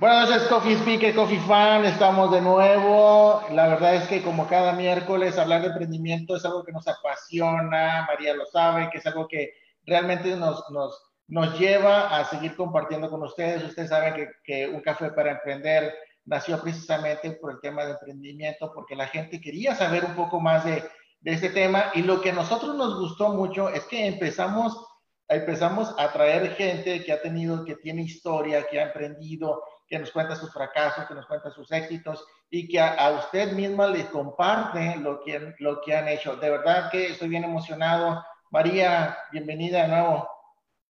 Buenas noches, Coffee Speaker, Coffee Fan. Estamos de nuevo. La verdad es que como cada miércoles hablar de emprendimiento es algo que nos apasiona. María lo sabe, que es algo que realmente nos, nos, nos lleva a seguir compartiendo con ustedes. Ustedes saben que, que Un Café para Emprender nació precisamente por el tema de emprendimiento, porque la gente quería saber un poco más de, de este tema. Y lo que a nosotros nos gustó mucho es que empezamos empezamos a traer gente que ha tenido, que tiene historia, que ha emprendido, que nos cuenta sus fracasos, que nos cuenta sus éxitos y que a, usted misma le comparte lo que, lo que han hecho. De verdad que estoy bien emocionado. María, bienvenida de nuevo.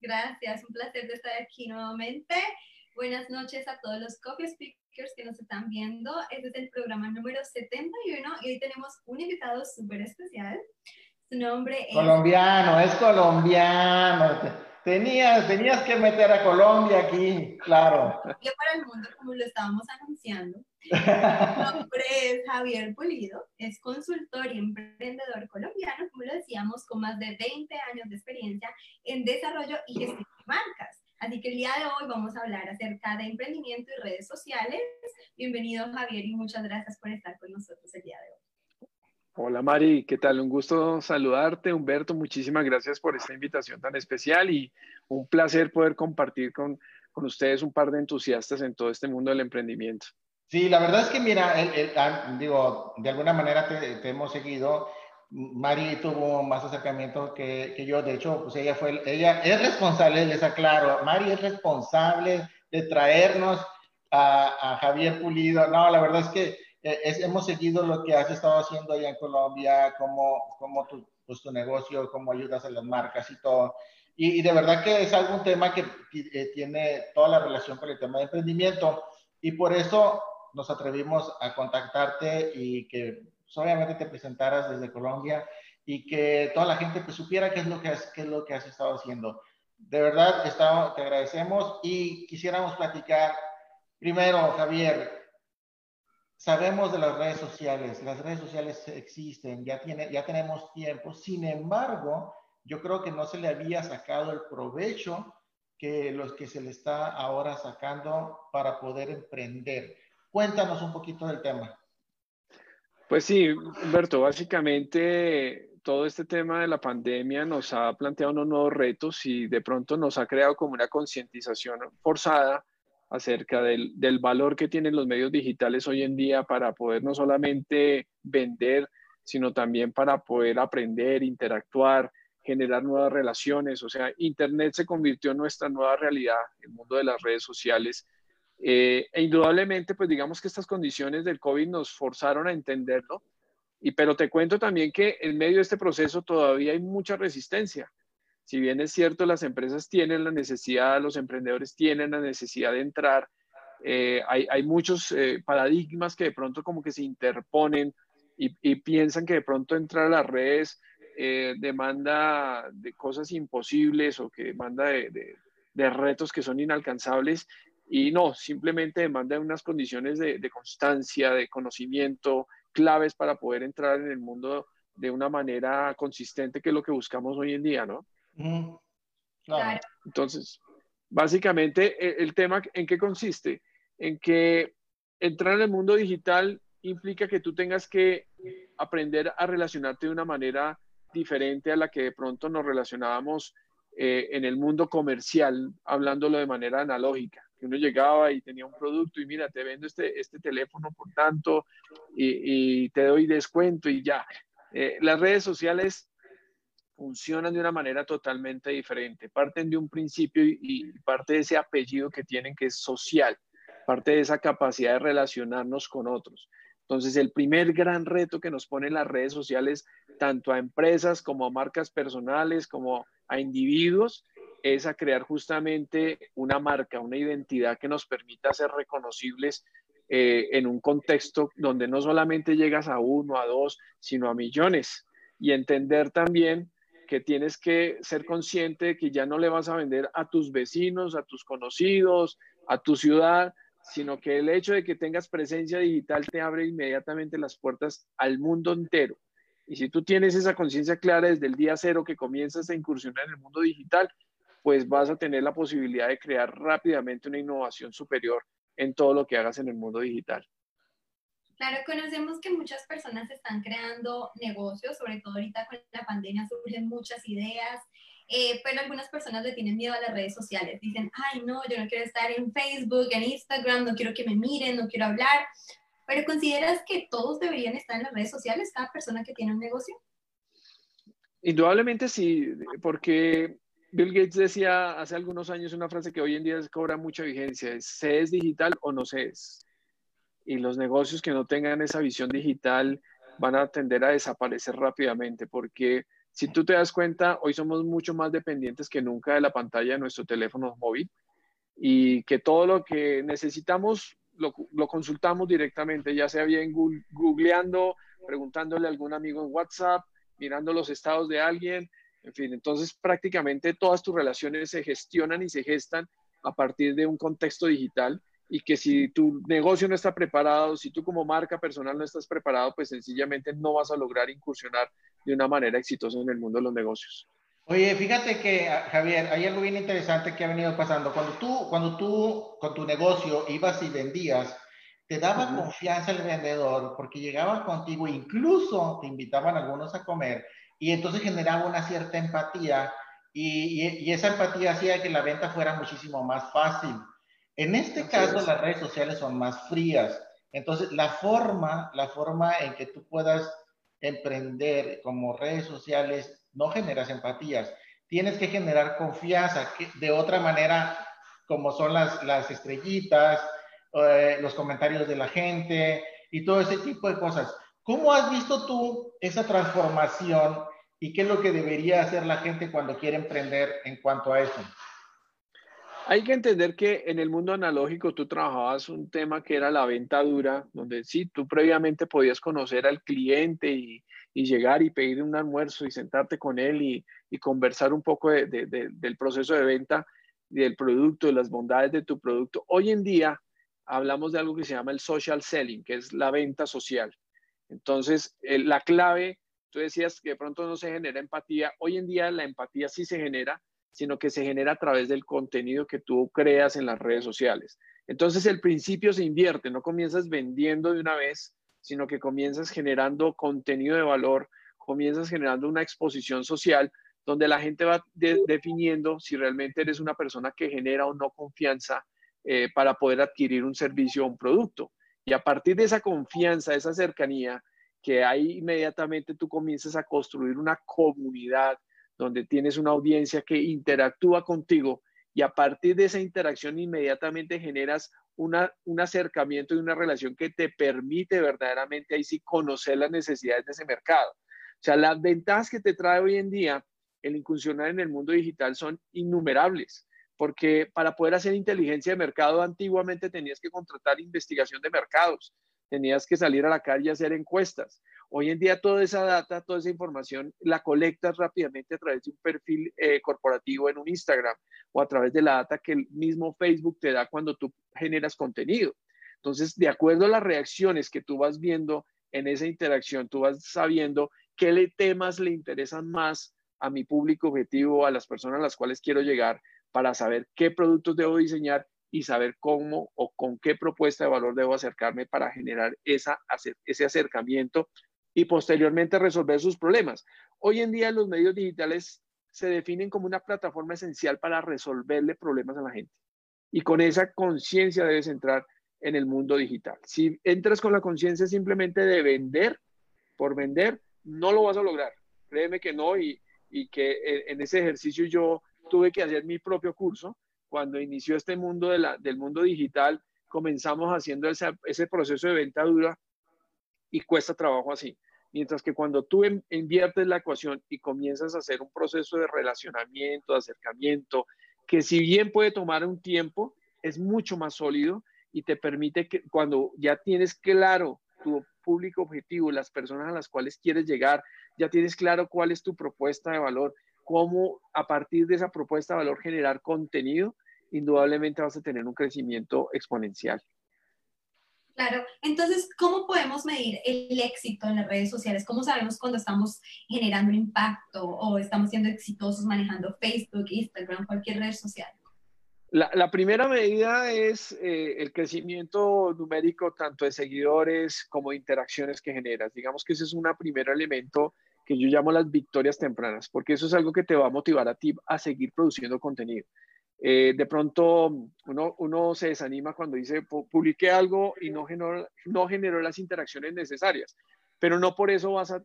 Gracias, un placer de estar aquí nuevamente. Buenas noches a todos los coffee speakers que nos están viendo. Este es el programa número 71 y hoy tenemos un invitado súper especial. Su nombre es... Colombiano, es colombiano. Tenías, tenías que meter a Colombia aquí, claro. Para el mundo, como lo estábamos anunciando. Su nombre es Javier Pulido, es consultor y emprendedor colombiano, como lo decíamos, con más de 20 años de experiencia en desarrollo y gestión de marcas. Así que el día de hoy vamos a hablar acerca de emprendimiento y redes sociales. Bienvenido Javier y muchas gracias por estar con nosotros el día de hoy. Hola Mari, ¿qué tal? Un gusto saludarte. Humberto, muchísimas gracias por esta invitación tan especial y un placer poder compartir con, con ustedes un par de entusiastas en todo este mundo del emprendimiento. Sí, la verdad es que mira, ah, digo, de alguna manera te, hemos seguido. Mari tuvo más acercamiento que, que, yo, de hecho, pues ella fue, ella es responsable, les aclaro, Mari es responsable de traernos a, a Javier Pulido. No, la verdad es que eh, hemos seguido lo que has estado haciendo allá en Colombia, cómo, cómo tu, pues, tu negocio, cómo ayudas a las marcas y todo. Y, de verdad que es algún tema que eh, tiene toda la relación con el tema de emprendimiento. Y por eso nos atrevimos a contactarte y que pues, obviamente te presentaras desde Colombia y que toda la gente pues, supiera qué es lo que has, qué es lo que has estado haciendo. De verdad, estamos, te agradecemos y quisiéramos platicar. Primero, Javier, Sabemos de las redes sociales, las redes sociales existen, ya, tiene, ya tenemos tiempo, sin embargo, yo creo que no se le había sacado el provecho que los que se le está ahora sacando para poder emprender. Cuéntanos un poquito del tema. Pues sí, Humberto, básicamente todo este tema de la pandemia nos ha planteado unos nuevos retos y de pronto nos ha creado como una concientización forzada acerca del, del, valor que tienen los medios digitales hoy en día para poder no solamente vender, sino también para poder aprender, interactuar, generar nuevas relaciones. O sea, Internet se convirtió en nuestra nueva realidad, el mundo de las redes sociales. Eh, e indudablemente, pues digamos que estas condiciones del COVID nos forzaron a entenderlo. Y pero te cuento también que en medio de este proceso todavía hay mucha resistencia si bien es cierto, las empresas tienen la necesidad, los emprendedores tienen la necesidad de entrar, eh, hay, muchos eh, paradigmas que de pronto como que se interponen y, piensan que de pronto entrar a las redes eh, demanda de cosas imposibles o que demanda de, retos que son inalcanzables y no, simplemente demanda unas condiciones de, de, constancia, de conocimiento, claves para poder entrar en el mundo de una manera consistente, que es lo que buscamos hoy en día, ¿no? Entonces, básicamente, e, el, tema en qué consiste? En que entrar en el mundo digital implica que tú tengas que aprender a relacionarte de una manera diferente a la que de pronto nos relacionábamos eh, en el mundo comercial, hablándolo de manera analógica. Que uno llegaba y tenía un producto y mira, te vendo este, este teléfono por tanto y, te doy descuento y ya. Eh, las redes sociales funcionan de una manera totalmente diferente. Parten de un principio y, parte de ese apellido que tienen que es social, parte de esa capacidad de relacionarnos con otros. Entonces, el primer gran reto que nos ponen las redes sociales, tanto a empresas como a marcas personales, como a individuos, es a crear justamente una marca, una identidad que nos permita ser reconocibles eh, en un contexto donde no solamente llegas a uno, a dos, sino a millones. Y entender también que tienes que ser consciente de que ya no le vas a vender a tus vecinos, a tus conocidos, a tu ciudad, sino que el hecho de que tengas presencia digital te abre inmediatamente las puertas al mundo entero. Y si tú tienes esa conciencia clara desde el día cero que comienzas a incursionar en el mundo digital, pues vas a tener la posibilidad de crear rápidamente una innovación superior en todo lo que hagas en el mundo digital. Claro, conocemos que muchas personas están creando negocios, sobre todo ahorita con la pandemia surgen muchas ideas, eh, pero algunas personas le tienen miedo a las redes sociales. Dicen, ay, no, yo no quiero estar en Facebook, en Instagram, no quiero que me miren, no quiero hablar. Pero ¿consideras que todos deberían estar en las redes sociales, cada persona que tiene un negocio? Indudablemente sí, porque Bill Gates decía hace algunos años una frase que hoy en día cobra mucha vigencia, es se es digital o no se es. Y los negocios que no tengan esa visión digital van a tender a desaparecer rápidamente porque si tú te das cuenta, hoy somos mucho más dependientes que nunca de la pantalla de nuestro teléfono móvil y que todo lo que necesitamos lo, consultamos directamente, ya sea bien googleando, preguntándole a algún amigo en WhatsApp, mirando los estados de alguien, en fin, entonces prácticamente todas tus relaciones se gestionan y se gestan a partir de un contexto digital y que si tu negocio no está preparado, si tú como marca personal no estás preparado, pues sencillamente no vas a lograr incursionar de una manera exitosa en el mundo de los negocios. Oye, fíjate que, ah, Javier, hay algo bien interesante que ha venido pasando. Cuando tú, cuando tú con tu negocio ibas y vendías, te daba confianza el vendedor porque llegaba contigo, incluso te invitaban algunos a comer y entonces generaba una cierta empatía y, y, esa empatía hacía que la venta fuera muchísimo más fácil. En este caso, las redes sociales son más frías. Entonces, la forma, la forma en que tú puedas emprender como redes sociales no generas empatías. Tienes que generar confianza que de otra manera, como son las, las estrellitas, eh, los comentarios de la gente y todo ese tipo de cosas. ¿Cómo has visto tú esa transformación y qué es lo que debería hacer la gente cuando quiere emprender en cuanto a eso? Hay que entender que en el mundo analógico tú trabajabas un tema que era la venta dura, donde sí, tú previamente podías conocer al cliente y, llegar y pedir un almuerzo y sentarte con él y, conversar un poco del proceso de venta, del producto, de las bondades de tu producto. Hoy en día hablamos de algo que se llama el social selling, que es la venta social. Entonces, la clave, tú decías que de pronto no se genera empatía. Hoy en día la empatía sí se genera sino que se genera a través del contenido que tú creas en las redes sociales. Entonces el principio se invierte, no comienzas vendiendo de una vez, sino que comienzas generando contenido de valor, comienzas generando una exposición social donde la gente va definiendo si realmente eres una persona que genera o no confianza eh, para poder adquirir un servicio o un producto. Y a partir de esa confianza, esa cercanía, que ahí inmediatamente tú comienzas a construir una comunidad, donde tienes una audiencia que interactúa contigo y a partir de esa interacción inmediatamente generas una, un acercamiento y una relación que te permite verdaderamente ahí sí conocer las necesidades de ese mercado. O sea, las ventajas que te trae hoy en día el incursionar en el mundo digital son innumerables, porque para poder hacer inteligencia de mercado antiguamente tenías que contratar investigación de mercados, tenías que salir a la calle a hacer encuestas. Hoy en día toda esa data, toda esa información la colectas rápidamente a través de un perfil eh, corporativo en un Instagram o a través de la data que el mismo Facebook te da cuando tú generas contenido. Entonces, de acuerdo a las reacciones que tú vas viendo en esa interacción, tú vas sabiendo qué temas le interesan más a mi público objetivo, a las personas a las cuales quiero llegar, para saber qué productos debo diseñar y saber cómo o con qué propuesta de valor debo acercarme para generar esa, ese acercamiento y posteriormente resolver sus problemas. Hoy en día los medios digitales se definen como una plataforma esencial para resolverle problemas a la gente. Y con esa conciencia debes entrar en el mundo digital. Si entras con la conciencia simplemente de vender por vender, no lo vas a lograr. Créeme que no y, y que en ese ejercicio yo tuve que hacer mi propio curso. Cuando inició este mundo de la, del mundo digital, comenzamos haciendo ese, ese proceso de venta dura y cuesta trabajo así. Mientras que cuando tú inviertes la ecuación y comienzas a hacer un proceso de relacionamiento, de acercamiento, que si bien puede tomar un tiempo, es mucho más sólido y te permite que cuando ya tienes claro tu público objetivo, las personas a las cuales quieres llegar, ya tienes claro cuál es tu propuesta de valor, cómo a partir de esa propuesta de valor generar contenido, indudablemente vas a tener un crecimiento exponencial. Claro, entonces, ¿cómo podemos medir el éxito en las redes sociales? ¿Cómo sabemos cuando estamos generando impacto o estamos siendo exitosos manejando Facebook, Instagram, cualquier red social? La, primera medida es eh, el crecimiento numérico tanto de seguidores como de interacciones que generas. Digamos que ese es un primer elemento que yo llamo las victorias tempranas, porque eso es algo que te va a motivar a ti a seguir produciendo contenido. Eh, de pronto uno, uno, se desanima cuando dice, publiqué algo y no generó, no generó las interacciones necesarias pero no por eso vas a,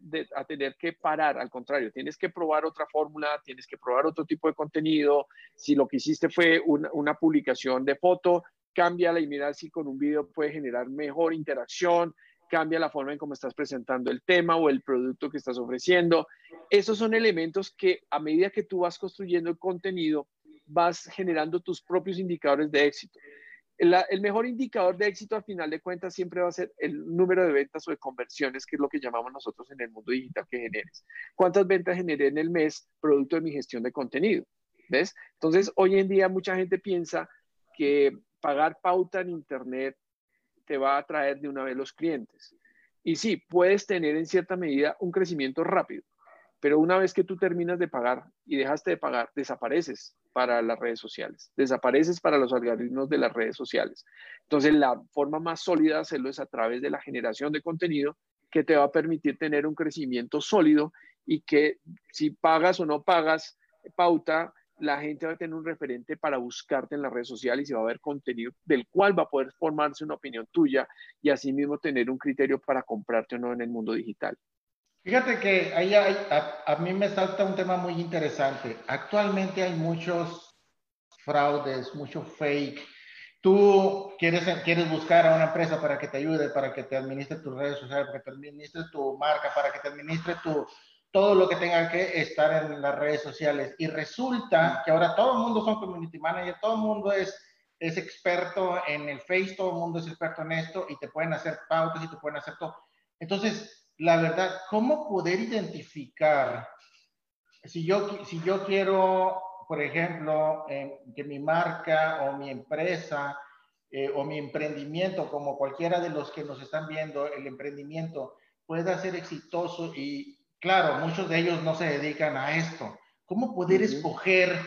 tener que parar, al contrario, tienes que probar otra fórmula, tienes que probar otro tipo de contenido, si lo que hiciste fue una, publicación de foto, cámbiala y mira si con un video puede generar mejor interacción, cambia la forma en cómo estás presentando el tema o el producto que estás ofreciendo. Esos son elementos que a medida que tú vas construyendo el contenido, vas generando tus propios indicadores de éxito el mejor indicador de éxito al final de cuentas siempre va a ser el número de ventas o de conversiones, que es lo que llamamos nosotros en el mundo digital que generes. ¿Cuántas ventas generé en el mes producto de mi gestión de contenido? ¿Ves? Entonces, hoy en día mucha gente piensa que pagar pauta en Internet te va a traer de una vez los clientes. Y sí, puedes tener en cierta medida un crecimiento rápido, pero una vez que tú terminas de pagar y dejaste de pagar, desapareces para las redes sociales, desapareces para los algoritmos de las redes sociales. Entonces, la forma más sólida de hacerlo es a través de la generación de contenido que te va a permitir tener un crecimiento sólido y que si pagas o no pagas pauta, la gente va a tener un referente para buscarte en las redes sociales y va a haber contenido del cual va a poder formarse una opinión tuya y asimismo tener un criterio para comprarte o no en el mundo digital. Fíjate que ahí a, mí me salta un tema muy interesante. Actualmente hay muchos fraudes, mucho fake. Tú quieres, quieres buscar a una empresa para que te ayude, para que te administre tus redes sociales, para que te administre tu marca, para que te administre tu, todo lo que tenga que estar en las redes sociales. Y resulta que ahora todo el mundo son community manager, todo el mundo es, es experto en el Face, todo el mundo es experto en esto y te pueden hacer pautas y te pueden hacer todo. Entonces, la verdad, ¿cómo poder identificar si yo, si yo quiero, por ejemplo, que mi marca o mi empresa eh, o mi emprendimiento, como cualquiera de los que nos están viendo, el emprendimiento pueda ser exitoso y claro, muchos de ellos no se dedican a esto. ¿Cómo poder escoger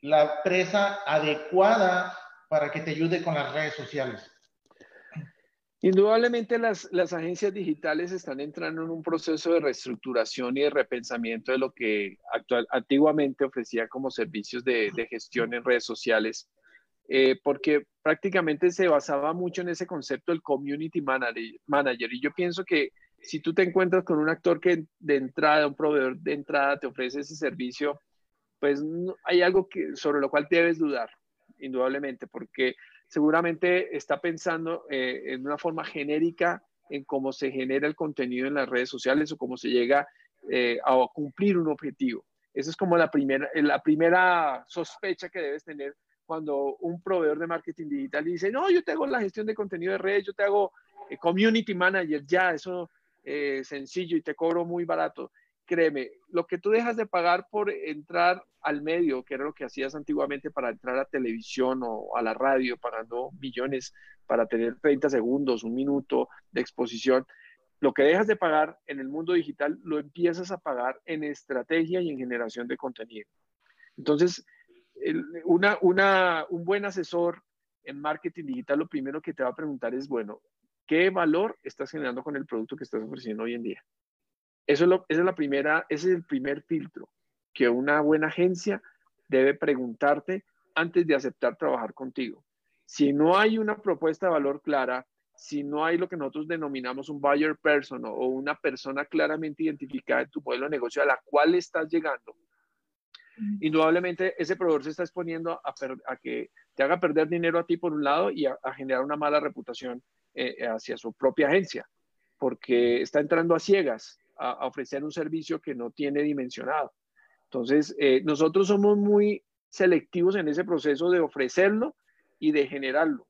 la empresa adecuada para que te ayude con las redes sociales? Indudablemente las, agencias digitales están entrando en un proceso de reestructuración y de repensamiento de lo que actual, antiguamente ofrecía como servicios de, gestión en redes sociales, eh, porque prácticamente se basaba mucho en ese concepto del community manager, Y yo pienso que si tú te encuentras con un actor que de entrada, un proveedor de entrada te ofrece ese servicio, pues hay algo que, sobre lo cual debes dudar, indudablemente, porque seguramente está pensando eh, en una forma genérica en cómo se genera el contenido en las redes sociales o cómo se llega eh, a cumplir un objetivo. Esa es como la primera, la primera sospecha que debes tener cuando un proveedor de marketing digital dice, no, yo te hago la gestión de contenido de redes, yo te hago eh, community manager, ya, eso es sencillo y te cobro muy barato créeme, lo que tú dejas de pagar por entrar al medio, que era lo que hacías antiguamente para entrar a televisión o a la radio, pagando millones para tener 30 segundos, un minuto de exposición, lo que dejas de pagar en el mundo digital lo empiezas a pagar en estrategia y en generación de contenido. Entonces, una, un buen asesor en marketing digital lo primero que te va a preguntar es, bueno, ¿qué valor estás generando con el producto que estás ofreciendo hoy en día? Eso es, la primera, ese es el primer filtro que una buena agencia debe preguntarte antes de aceptar trabajar contigo. Si no hay una propuesta de valor clara, si no hay lo que nosotros denominamos un buyer person o una persona claramente identificada en tu modelo de negocio a la cual estás llegando, indudablemente ese proveedor se está exponiendo a, que te haga perder dinero a ti por un lado y a, generar una mala reputación eh, hacia su propia agencia, porque está entrando a ciegas a, ofrecer un servicio que no tiene dimensionado. Entonces, eh, nosotros somos muy selectivos en ese proceso de ofrecerlo y de generarlo.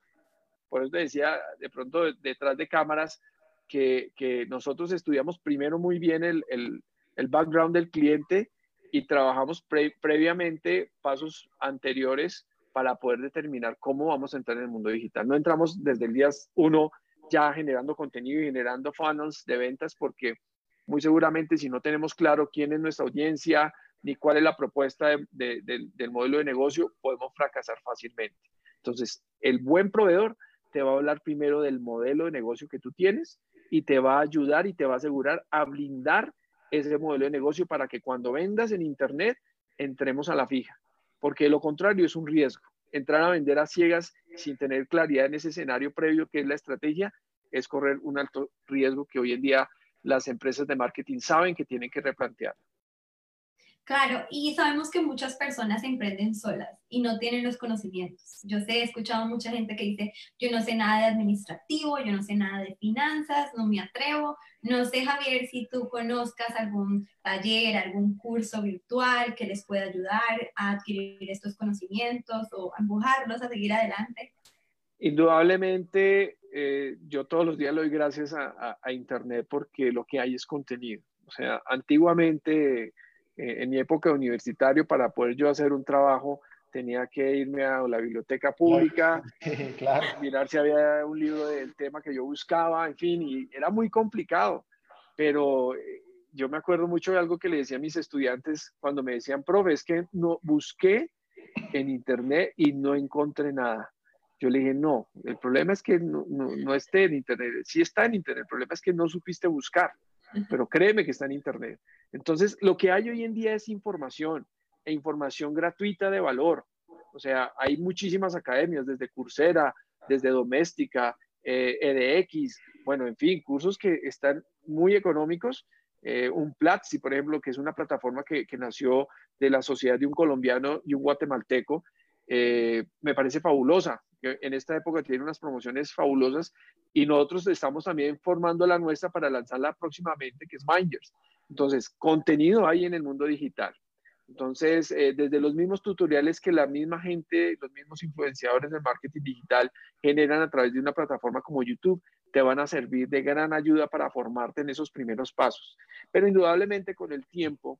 Por eso te decía, de pronto detrás de cámaras, que, que nosotros estudiamos primero muy bien el, el, el background del cliente y trabajamos previamente pasos anteriores para poder determinar cómo vamos a entrar en el mundo digital. No entramos desde el día uno ya generando contenido y generando funnels de ventas porque muy seguramente si no tenemos claro quién es nuestra audiencia ni cuál es la propuesta del modelo de negocio, podemos fracasar fácilmente. Entonces, el buen proveedor te va a hablar primero del modelo de negocio que tú tienes y te va a ayudar y te va a asegurar a blindar ese modelo de negocio para que cuando vendas en Internet entremos a la fija, porque lo contrario es un riesgo. Entrar a vender a ciegas sin tener claridad en ese escenario previo que es la estrategia es correr un alto riesgo que hoy en día las empresas de marketing saben que tienen que replantear. Claro, y sabemos que muchas personas emprenden solas y no tienen los conocimientos. Yo sé, he escuchado mucha gente que dice, yo no sé nada de administrativo, yo no sé nada de finanzas, no me atrevo. No sé, Javier, si tú conozcas algún taller, algún curso virtual que les pueda ayudar a adquirir estos conocimientos o empujarlos a seguir adelante. Indudablemente, eh, yo todos los días le doy gracias a, a Internet porque lo que hay es contenido. O sea, antiguamente eh, en mi época universitario, para poder yo hacer un trabajo, tenía que irme a la biblioteca pública, mirar si había un libro del tema que yo buscaba, en fin, y era muy complicado. Pero eh, yo me acuerdo mucho de algo que le decía a mis estudiantes cuando me decían, profe, es que no busqué en internet y no encontré nada. Yo le dije, no, el problema es que no, no, no esté en internet. Sí está en internet, el problema es que no supiste buscar, pero créeme que está en internet. Entonces, lo que hay hoy en día es información e información gratuita de valor. O sea, hay muchísimas academias, desde Coursera, desde Doméstica, eh, EDX, bueno, en fin, cursos que están muy económicos. Eh, un Platzi, por ejemplo, que es una plataforma que, nació de la sociedad de un colombiano y un guatemalteco, eh, me parece fabulosa. En esta época tiene unas promociones fabulosas y nosotros estamos también formando la nuestra para lanzarla próximamente, que es Minders. Entonces, contenido hay en el mundo digital. Entonces, eh, desde los mismos tutoriales que la misma gente, los mismos influenciadores del marketing digital generan a través de una plataforma como YouTube, te van a servir de gran ayuda para formarte en esos primeros pasos. Pero indudablemente con el tiempo,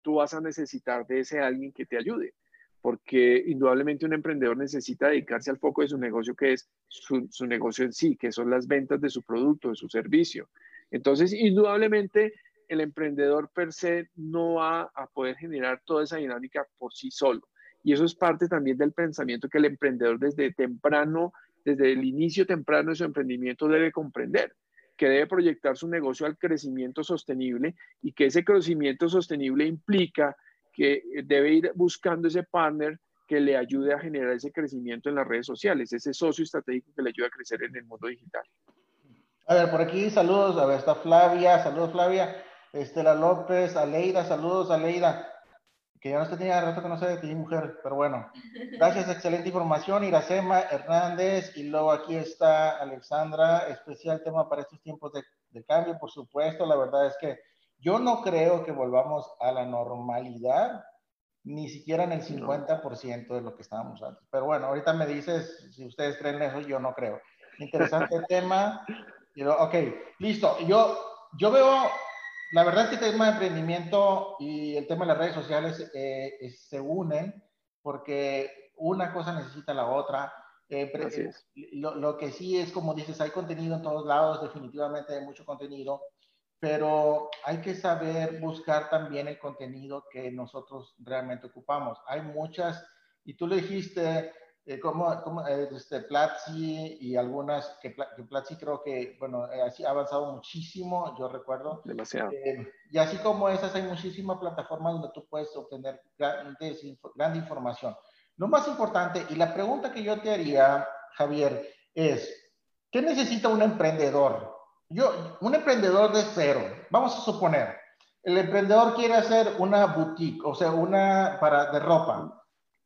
tú vas a necesitar de ese alguien que te ayude, porque indudablemente un emprendedor necesita dedicarse al foco de su negocio, que es su, negocio en sí, que son las ventas de su producto, de su servicio. Entonces, indudablemente el emprendedor per se no va a poder generar toda esa dinámica por sí solo. Y eso es parte también del pensamiento que el emprendedor desde temprano, desde el inicio temprano de su emprendimiento debe comprender, que debe proyectar su negocio al crecimiento sostenible y que ese crecimiento sostenible implica que debe ir buscando ese partner que le ayude a generar ese crecimiento en las redes sociales, ese socio estratégico que le ayude a crecer en el mundo digital. A ver, por aquí saludos, a ver, está Flavia, saludos Flavia. Estela López, Aleida, saludos Aleida, que ya no tenía rato que no sé de ti, mujer, pero bueno, gracias, excelente información, Iracema Hernández, y luego aquí está Alexandra, especial tema para estos tiempos de, de cambio, por supuesto, la verdad es que yo no creo que volvamos a la normalidad, ni siquiera en el 50% de lo que estábamos antes. Pero bueno, ahorita me dices si ustedes creen eso, yo no creo. Interesante tema. Ok, listo. Yo, yo veo la verdad es que el tema de emprendimiento y el tema de las redes sociales eh, se unen porque una cosa necesita la otra. Eh, lo, lo, que sí es, como dices, hay contenido en todos lados, definitivamente hay mucho contenido, pero hay que saber buscar también el contenido que nosotros realmente ocupamos. Hay muchas, y tú le dijiste, eh, como, como eh, este, Platzi y algunas, que, que, Platzi creo que, bueno, eh, ha avanzado muchísimo, yo recuerdo. Demasiado. Eh, y así como esas, hay muchísimas plataformas donde tú puedes obtener gran, gran información. Lo más importante, y la pregunta que yo te haría, Javier, es, ¿qué necesita un emprendedor? Yo, un emprendedor de cero, vamos a suponer, el emprendedor quiere hacer una boutique, o sea, una para de ropa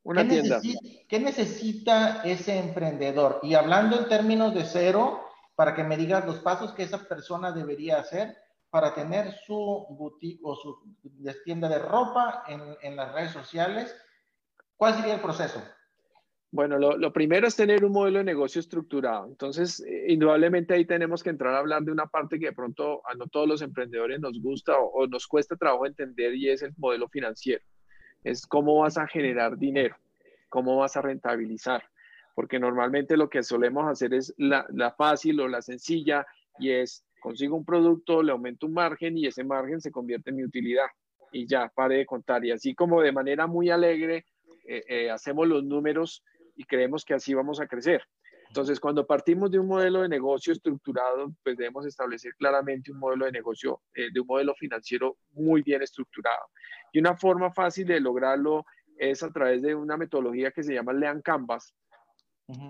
una ¿Qué tienda. Necesita, ¿Qué necesita ese emprendedor? Y hablando en términos de cero, para que me digas los pasos que esa persona debería hacer para tener su boutique o su tienda de ropa en, en las redes sociales, ¿cuál sería el proceso? Bueno, lo, primero es tener un modelo de negocio estructurado. Entonces, eh, indudablemente ahí tenemos que entrar a hablar de una parte que de pronto a no todos los emprendedores nos gusta o, o nos cuesta trabajo entender y es el modelo financiero es cómo vas a generar dinero, cómo vas a rentabilizar, porque normalmente lo que solemos hacer es la, fácil o la sencilla y es consigo un producto, le aumento un margen y ese margen se convierte en mi utilidad y ya pare de contar. Y así como de manera muy alegre eh, eh, hacemos los números, y creemos que así vamos a crecer. Entonces, cuando partimos de un modelo de negocio estructurado, pues debemos establecer claramente un modelo de negocio, eh, de un modelo financiero muy bien estructurado. Y una forma fácil de lograrlo es a través de una metodología que se llama Lean Canvas,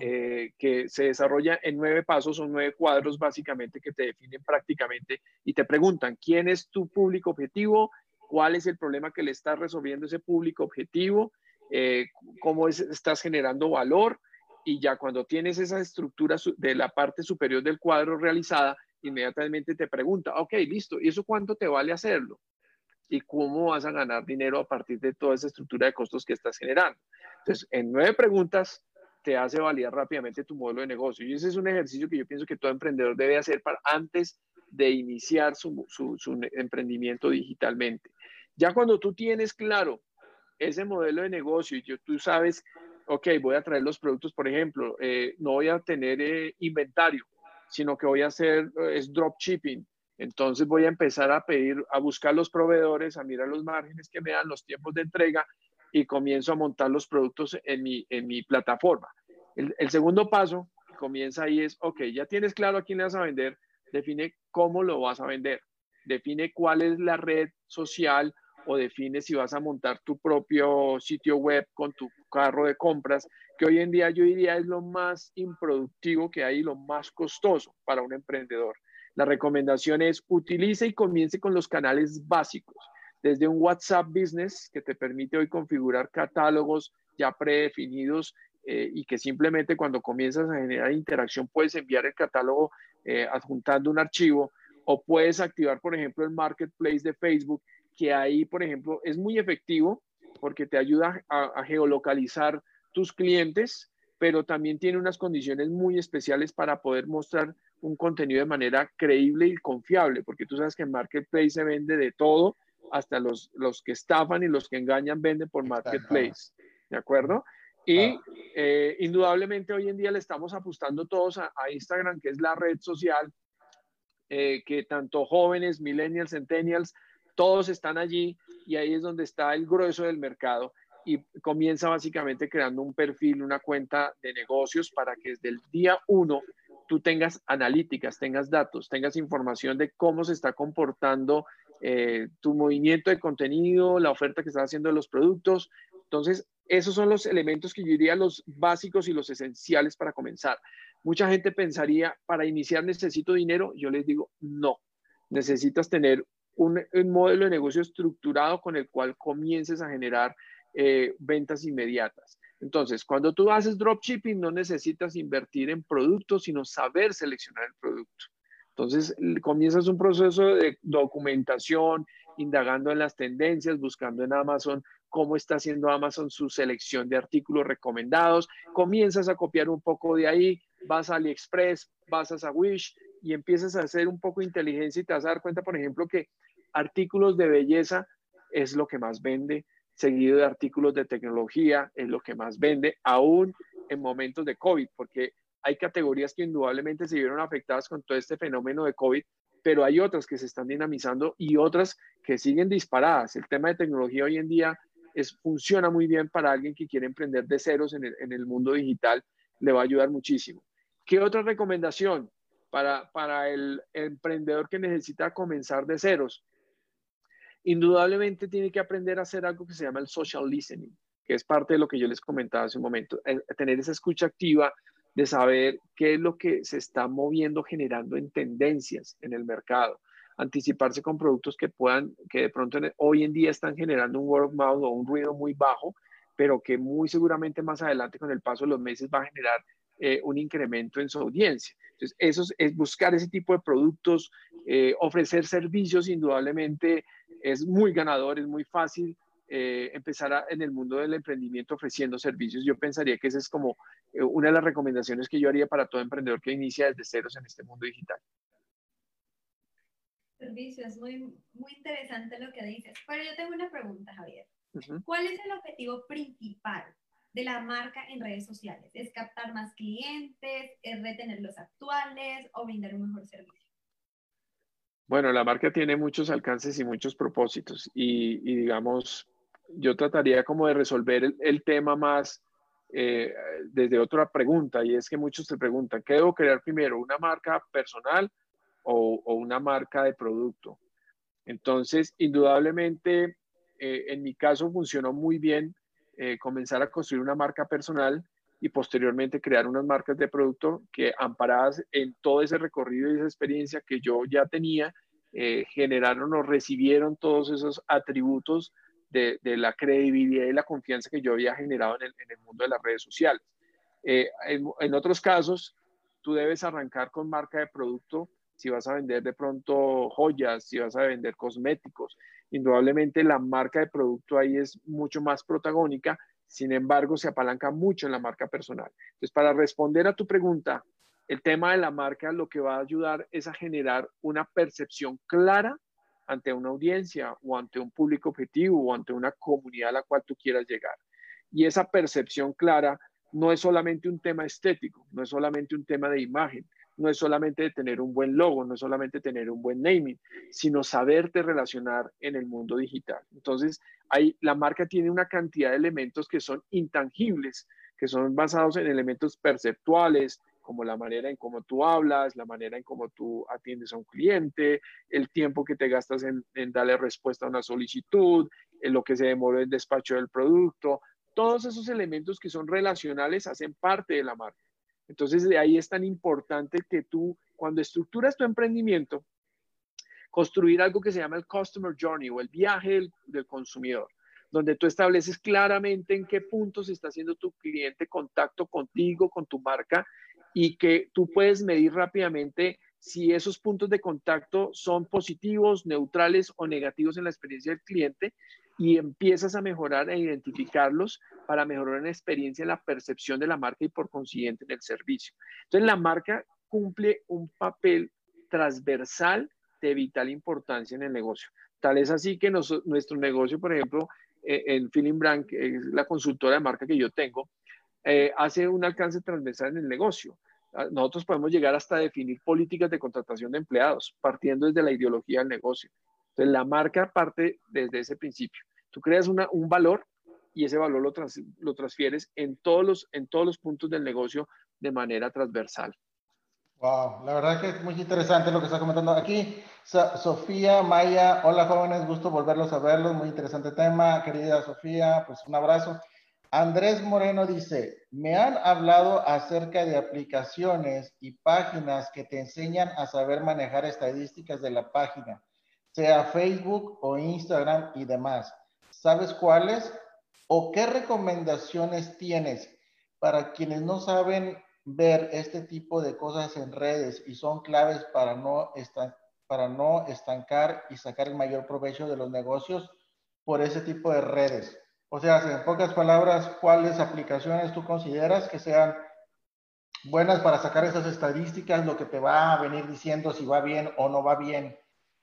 eh, que se desarrolla en nueve pasos o nueve cuadros básicamente que te definen prácticamente y te preguntan quién es tu público objetivo, cuál es el problema que le estás resolviendo ese público objetivo, eh, cómo estás generando valor y ya cuando tienes esa estructura de la parte superior del cuadro realizada, inmediatamente te pregunta, ok, listo, ¿y eso cuánto te vale hacerlo? ¿Y cómo vas a ganar dinero a partir de toda esa estructura de costos que estás generando? Entonces, en nueve preguntas te hace validar rápidamente tu modelo de negocio. Y ese es un ejercicio que yo pienso que todo emprendedor debe hacer para, antes de iniciar su, emprendimiento digitalmente. Ya cuando tú tienes claro ese modelo de negocio y tú sabes, ok, voy a traer los productos, por ejemplo, eh, no voy a tener eh, inventario, sino que voy a hacer eh, es dropshipping. Entonces voy a empezar a pedir, a buscar los proveedores, a mirar los márgenes que me dan, los tiempos de entrega y comienzo a montar los productos en mi, en mi plataforma. El, el segundo paso comienza ahí es, ok, ya tienes claro a quién le vas a vender, define cómo lo vas a vender, define cuál es la red social o define si vas a montar tu propio sitio web con tu carro de compras, que hoy en día yo diría es lo más improductivo que hay y lo más costoso para un emprendedor. La recomendación es utilice y comience con los canales básicos desde un WhatsApp Business que te permite hoy configurar catálogos ya predefinidos eh, y que simplemente cuando comienzas a generar interacción puedes enviar el catálogo eh, adjuntando un archivo o puedes activar, por ejemplo, el marketplace de Facebook, que ahí, por ejemplo, es muy efectivo porque te ayuda a, geolocalizar tus clientes, pero también tiene unas condiciones muy especiales para poder mostrar un contenido de manera creíble y confiable, porque tú sabes que en Marketplace se vende de todo hasta los, los que estafan y los que engañan venden por marketplace. ¿De acuerdo? Y eh, indudablemente hoy en día le estamos apostando todos a, Instagram, que es la red social eh, que tanto jóvenes, millennials, centennials, todos están allí y ahí es donde está el grueso del mercado y comienza básicamente creando un perfil, una cuenta de negocios para que desde el día uno tú tengas analíticas, tengas datos, tengas información de cómo se está comportando eh, tu movimiento de contenido, la oferta que estás haciendo de los productos. Entonces, esos son los elementos que yo diría los básicos y los esenciales para comenzar. Mucha gente pensaría, para iniciar necesito dinero. Yo les digo, no. Necesitas tener un, modelo de negocio estructurado con el cual comiences a generar eh, ventas inmediatas. Entonces, cuando tú haces dropshipping, no necesitas invertir en productos, sino saber seleccionar el producto. Entonces, comienzas un proceso de documentación, indagando en las tendencias, buscando en Amazon cómo está haciendo Amazon su selección de artículos recomendados, comienzas a copiar un poco de ahí, vas a AliExpress, vas a Wish y empiezas a hacer un poco de inteligencia y te vas a dar cuenta, por ejemplo, que artículos de belleza es lo que más vende, seguido de artículos de tecnología es lo que más vende, aún en momentos de COVID, porque hay categorías que indudablemente se vieron afectadas con todo este fenómeno de COVID, pero hay otras que se están dinamizando y otras que siguen disparadas. El tema de tecnología hoy en día es, funciona muy bien para alguien que quiere emprender de ceros en el, en el mundo digital, le va a ayudar muchísimo. ¿Qué otra recomendación para, para el emprendedor que necesita comenzar de ceros? Indudablemente tiene que aprender a hacer algo que se llama el social listening, que es parte de lo que yo les comentaba hace un momento, tener esa escucha activa, de saber qué es lo que se está moviendo, generando en tendencias en el mercado, anticiparse con productos que puedan, que de pronto hoy en día están generando un word of mouth o un ruido muy bajo, pero que muy seguramente más adelante con el paso de los meses va a generar eh, un incremento en su audiencia. Entonces, eso es, buscar ese tipo de productos, eh, ofrecer servicios, indudablemente es muy ganador, es muy fácil eh, empezar en el mundo del emprendimiento ofreciendo servicios. Yo pensaría que esa es como eh, una de las recomendaciones que yo haría para todo emprendedor que inicia desde ceros en este mundo digital. Servicios, muy, muy interesante lo que dices. Pero yo tengo una pregunta, Javier. ¿Cuál es el objetivo principal de la marca en redes sociales? ¿Es captar más clientes? ¿Es retener los actuales o brindar un mejor servicio? Bueno, la marca tiene muchos alcances y muchos propósitos y, digamos, yo trataría como de resolver el, tema más eh, desde otra pregunta, y es que muchos te preguntan, ¿qué debo crear primero? ¿Una marca personal o, una marca de producto? Entonces, indudablemente, eh, en mi caso funcionó muy bien eh, comenzar a construir una marca personal y posteriormente crear unas marcas de producto que amparadas en todo ese recorrido y esa experiencia que yo ya tenía, generaron o recibieron todos esos atributos de, la credibilidad y la confianza que yo había generado en el, mundo de las redes sociales. Eh, en, otros casos, tú debes arrancar con marca de producto si vas a vender de pronto joyas, si vas a vender cosméticos. Indudablemente la marca de producto ahí es mucho más protagónica, sin embargo se apalanca mucho en la marca personal. Entonces, para responder a tu pregunta, el tema de la marca lo que va a ayudar es a generar una percepción clara ante una audiencia o ante un público objetivo o ante una comunidad a la cual tú quieras llegar. Y esa percepción clara no es solamente un tema estético, no es solamente un tema de imagen, no es solamente tener un buen logo, no es solamente tener un buen naming, sino saberte relacionar en el mundo digital. Entonces, ahí la marca tiene una cantidad de elementos que son intangibles, que son basados en elementos perceptuales, como la manera en cómo tú hablas, la manera en cómo tú atiendes a un cliente, el tiempo que te gastas en, darle respuesta a una solicitud, en lo que se demora el despacho del producto, todos esos elementos que son relacionales hacen parte de la marca. Entonces, de ahí es tan importante que tú, cuando estructuras tu emprendimiento, construir algo que se llama el Customer Journey o el viaje del, consumidor donde tú estableces claramente en qué puntos está haciendo tu cliente contacto contigo, con tu marca, y que tú puedes medir rápidamente si esos puntos de contacto son positivos, neutrales o negativos en la experiencia del cliente y empiezas a mejorar e identificarlos para mejorar la experiencia, la percepción de la marca y por consiguiente en el servicio. Entonces la marca cumple un papel transversal de vital importancia en el negocio. Tal es así que nuestro negocio, por ejemplo, eh, en Feeling Brand, es la consultora de marca que yo tengo, eh, hace un alcance transversal en el negocio. Ah, nosotros podemos llegar hasta definir políticas de contratación de empleados, partiendo desde la ideología del negocio. Entonces, la marca parte desde ese principio. Tú creas un valor y ese valor lo, lo transfieres en todos, los, en todos los puntos del negocio de manera transversal. Wow, la verdad que es muy interesante lo que está comentando aquí. Sofía, Maya, hola jóvenes, gusto volverlos a verlos, muy interesante tema, querida Sofía, pues un abrazo. Andrés Moreno dice, me han hablado acerca de aplicaciones y páginas que te enseñan a saber manejar estadísticas de la página, sea Facebook o Instagram y demás. ¿Sabes cuáles? ¿O qué recomendaciones tienes para quienes no saben ver este tipo de cosas en redes y son claves para no, para no estancar y sacar el mayor provecho de los negocios por ese tipo de redes? O sea, en pocas palabras, ¿cuáles aplicaciones tú consideras que sean buenas para sacar esas estadísticas, lo que te va a venir diciendo si va bien o no va bien?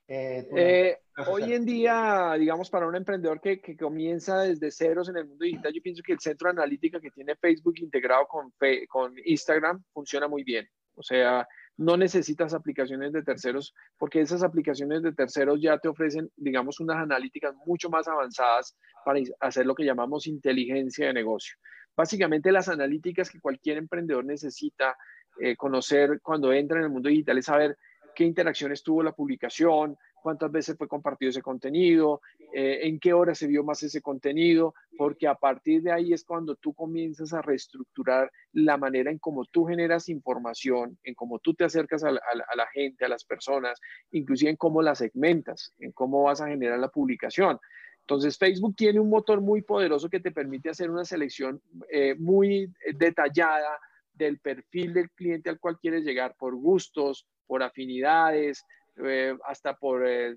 Eh, eh, hoy en día, digamos, para un emprendedor que, que, comienza desde ceros en el mundo digital, yo pienso que el centro de analítica que tiene Facebook integrado con, con Instagram funciona muy bien. O sea, no necesitas aplicaciones de terceros porque esas aplicaciones de terceros ya te ofrecen, digamos, unas analíticas mucho más avanzadas para hacer lo que llamamos inteligencia de negocio. Básicamente las analíticas que cualquier emprendedor necesita eh, conocer cuando entra en el mundo digital es saber qué interacciones tuvo la publicación, cuántas veces fue compartido ese contenido, eh, en qué hora se vio más ese contenido, porque a partir de ahí es cuando tú comienzas a reestructurar la manera en cómo tú generas información, en cómo tú te acercas a la, gente, a las personas, inclusive en cómo las segmentas, en cómo vas a generar la publicación. Entonces, Facebook tiene un motor muy poderoso que te permite hacer una selección eh, muy detallada del perfil del cliente al cual quieres llegar por gustos, por afinidades, eh, hasta por eh,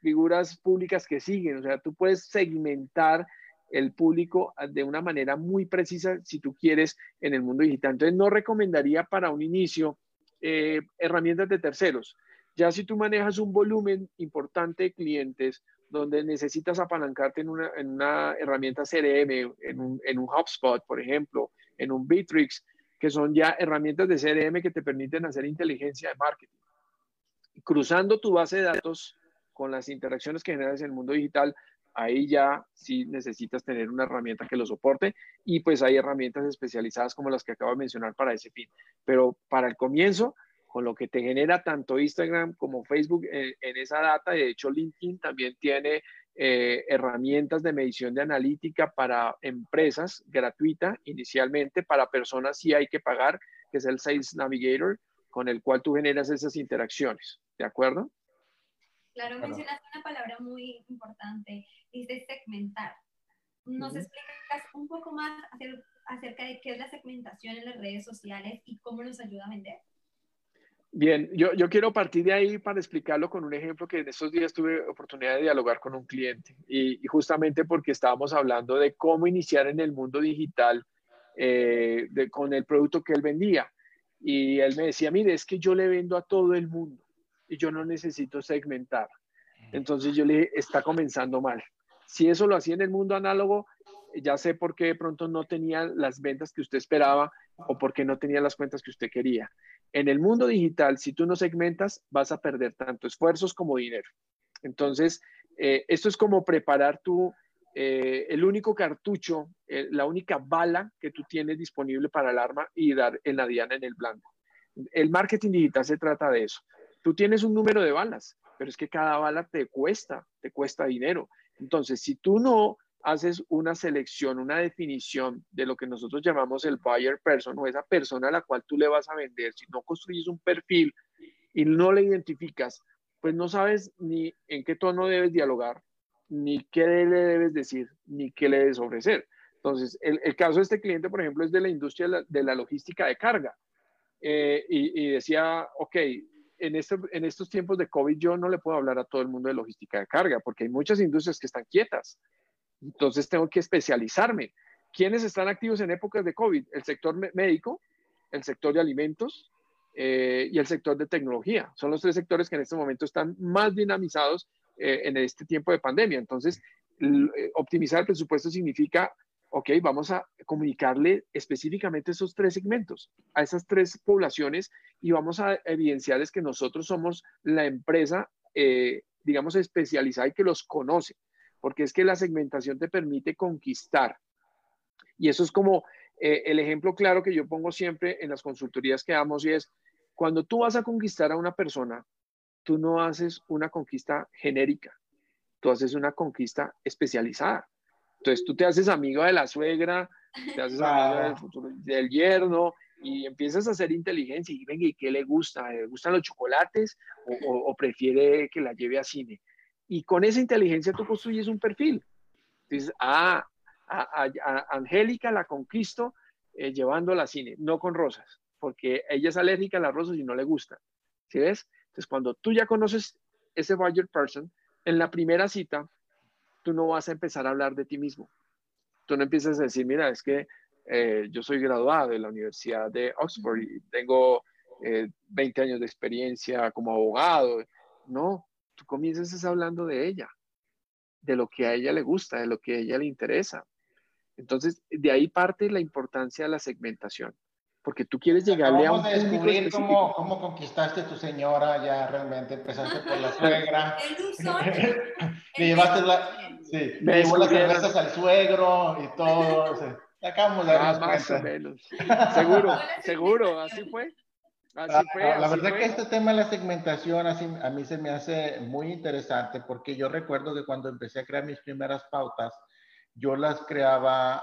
figuras públicas que siguen. O sea, tú puedes segmentar el público de una manera muy precisa si tú quieres en el mundo digital. Entonces, no recomendaría para un inicio eh, herramientas de terceros. Ya si tú manejas un volumen importante de clientes donde necesitas apalancarte en una, en una herramienta CRM, en un, en un HubSpot, por ejemplo, en un Bitrix, que son ya herramientas de CRM que te permiten hacer inteligencia de marketing cruzando tu base de datos con las interacciones que generas en el mundo digital, Ahí ya sí necesitas tener una herramienta que lo soporte y pues hay herramientas especializadas como las que acabo de mencionar para ese fin. Pero para el comienzo, con lo que te genera tanto Instagram como Facebook en, esa data, de hecho LinkedIn también tiene eh, herramientas de medición de analítica para empresas gratuita inicialmente, para personas sí hay que pagar, que es el Sales Navigator, con el cual tú generas esas interacciones. ¿De acuerdo? Claro, mencionaste una palabra muy importante, dice segmentar. ¿Nos explicas un poco más acerca de qué es la segmentación en las redes sociales y cómo nos ayuda a vender? Bien, yo, yo, quiero partir de ahí para explicarlo con un ejemplo que en estos días tuve oportunidad de dialogar con un cliente y, justamente porque estábamos hablando de cómo iniciar en el mundo digital eh, con el producto que él vendía. Y él me decía, mire, es que yo le vendo a todo el mundo y yo no necesito segmentar. Entonces yo le dije, está comenzando mal. Si eso lo hacía en el mundo análogo, ya sé por qué de pronto no tenía las ventas que usted esperaba o por qué no tenía las cuentas que usted quería. En el mundo digital, si tú no segmentas, vas a perder tanto esfuerzos como dinero. Entonces, eh, esto es como preparar tú eh, el único cartucho, eh, la única bala que tú tienes disponible para el arma y dar en la diana en el blanco. El marketing digital se trata de eso. Tú tienes un número de balas, pero es que cada bala te cuesta, te cuesta dinero. Entonces, si tú no haces una selección, una definición de lo que nosotros llamamos el buyer person o esa persona a la cual tú le vas a vender, si no construyes un perfil y no le identificas, pues no sabes ni en qué tono debes dialogar, ni qué le debes decir, ni qué le debes ofrecer. Entonces, el, caso de este cliente, por ejemplo, es de la industria de la, logística de carga. Eh, y, y, decía, ok, en, este, en estos tiempos de COVID yo no le puedo hablar a todo el mundo de logística de carga porque hay muchas industrias que están quietas. Entonces tengo que especializarme. ¿Quiénes están activos en épocas de COVID? El sector médico, el sector de alimentos eh, y el sector de tecnología. Son los tres sectores que en este momento están más dinamizados eh, en este tiempo de pandemia. Entonces, eh, optimizar el presupuesto significa ok, vamos a comunicarle específicamente esos tres segmentos, a esas tres poblaciones y vamos a evidenciarles que nosotros somos la empresa, digamos, especializada y que los conoce, porque es que la segmentación te permite conquistar. Y eso es como eh, el ejemplo claro que yo pongo siempre en las consultorías que damos y es, cuando tú vas a conquistar a una persona, tú no haces una conquista genérica, tú haces una conquista especializada. Entonces tú te haces amigo de la suegra, te haces amigo del, yerno y empiezas a hacer inteligencia y venga, ¿y qué le gusta? ¿Le gustan los chocolates o, prefiere que la lleve a cine? Y con esa inteligencia tú construyes un perfil. Dices, ah, a, Angélica la conquisto eh, llevándola a cine, no con rosas, porque ella es alérgica a las rosas y no le gustan. ¿Sí ves? Entonces, cuando tú ya conoces ese budget person, en la primera cita, tú no vas a empezar a hablar de ti mismo. Tú no empiezas a decir, mira, es que eh, yo soy graduado de la Universidad de Oxford y tengo 20 eh, años de experiencia como abogado. No, tú comienzas hablando de ella, de lo que a ella le gusta, de lo que a ella le interesa. Entonces, de ahí parte la importancia de la segmentación porque tú quieres llegarle a un de descubrir cómo, cómo, conquistaste a tu señora, ya realmente empezaste por la suegra. Le llevaste la, sí, le llevó las cervezas al suegro y todo. acabamos de dar más o menos. Seguro, seguro, así fue. Así ah, fue, la verdad que este tema de la segmentación así, a mí se me hace muy interesante porque yo recuerdo que cuando empecé a crear mis primeras pautas, yo las creaba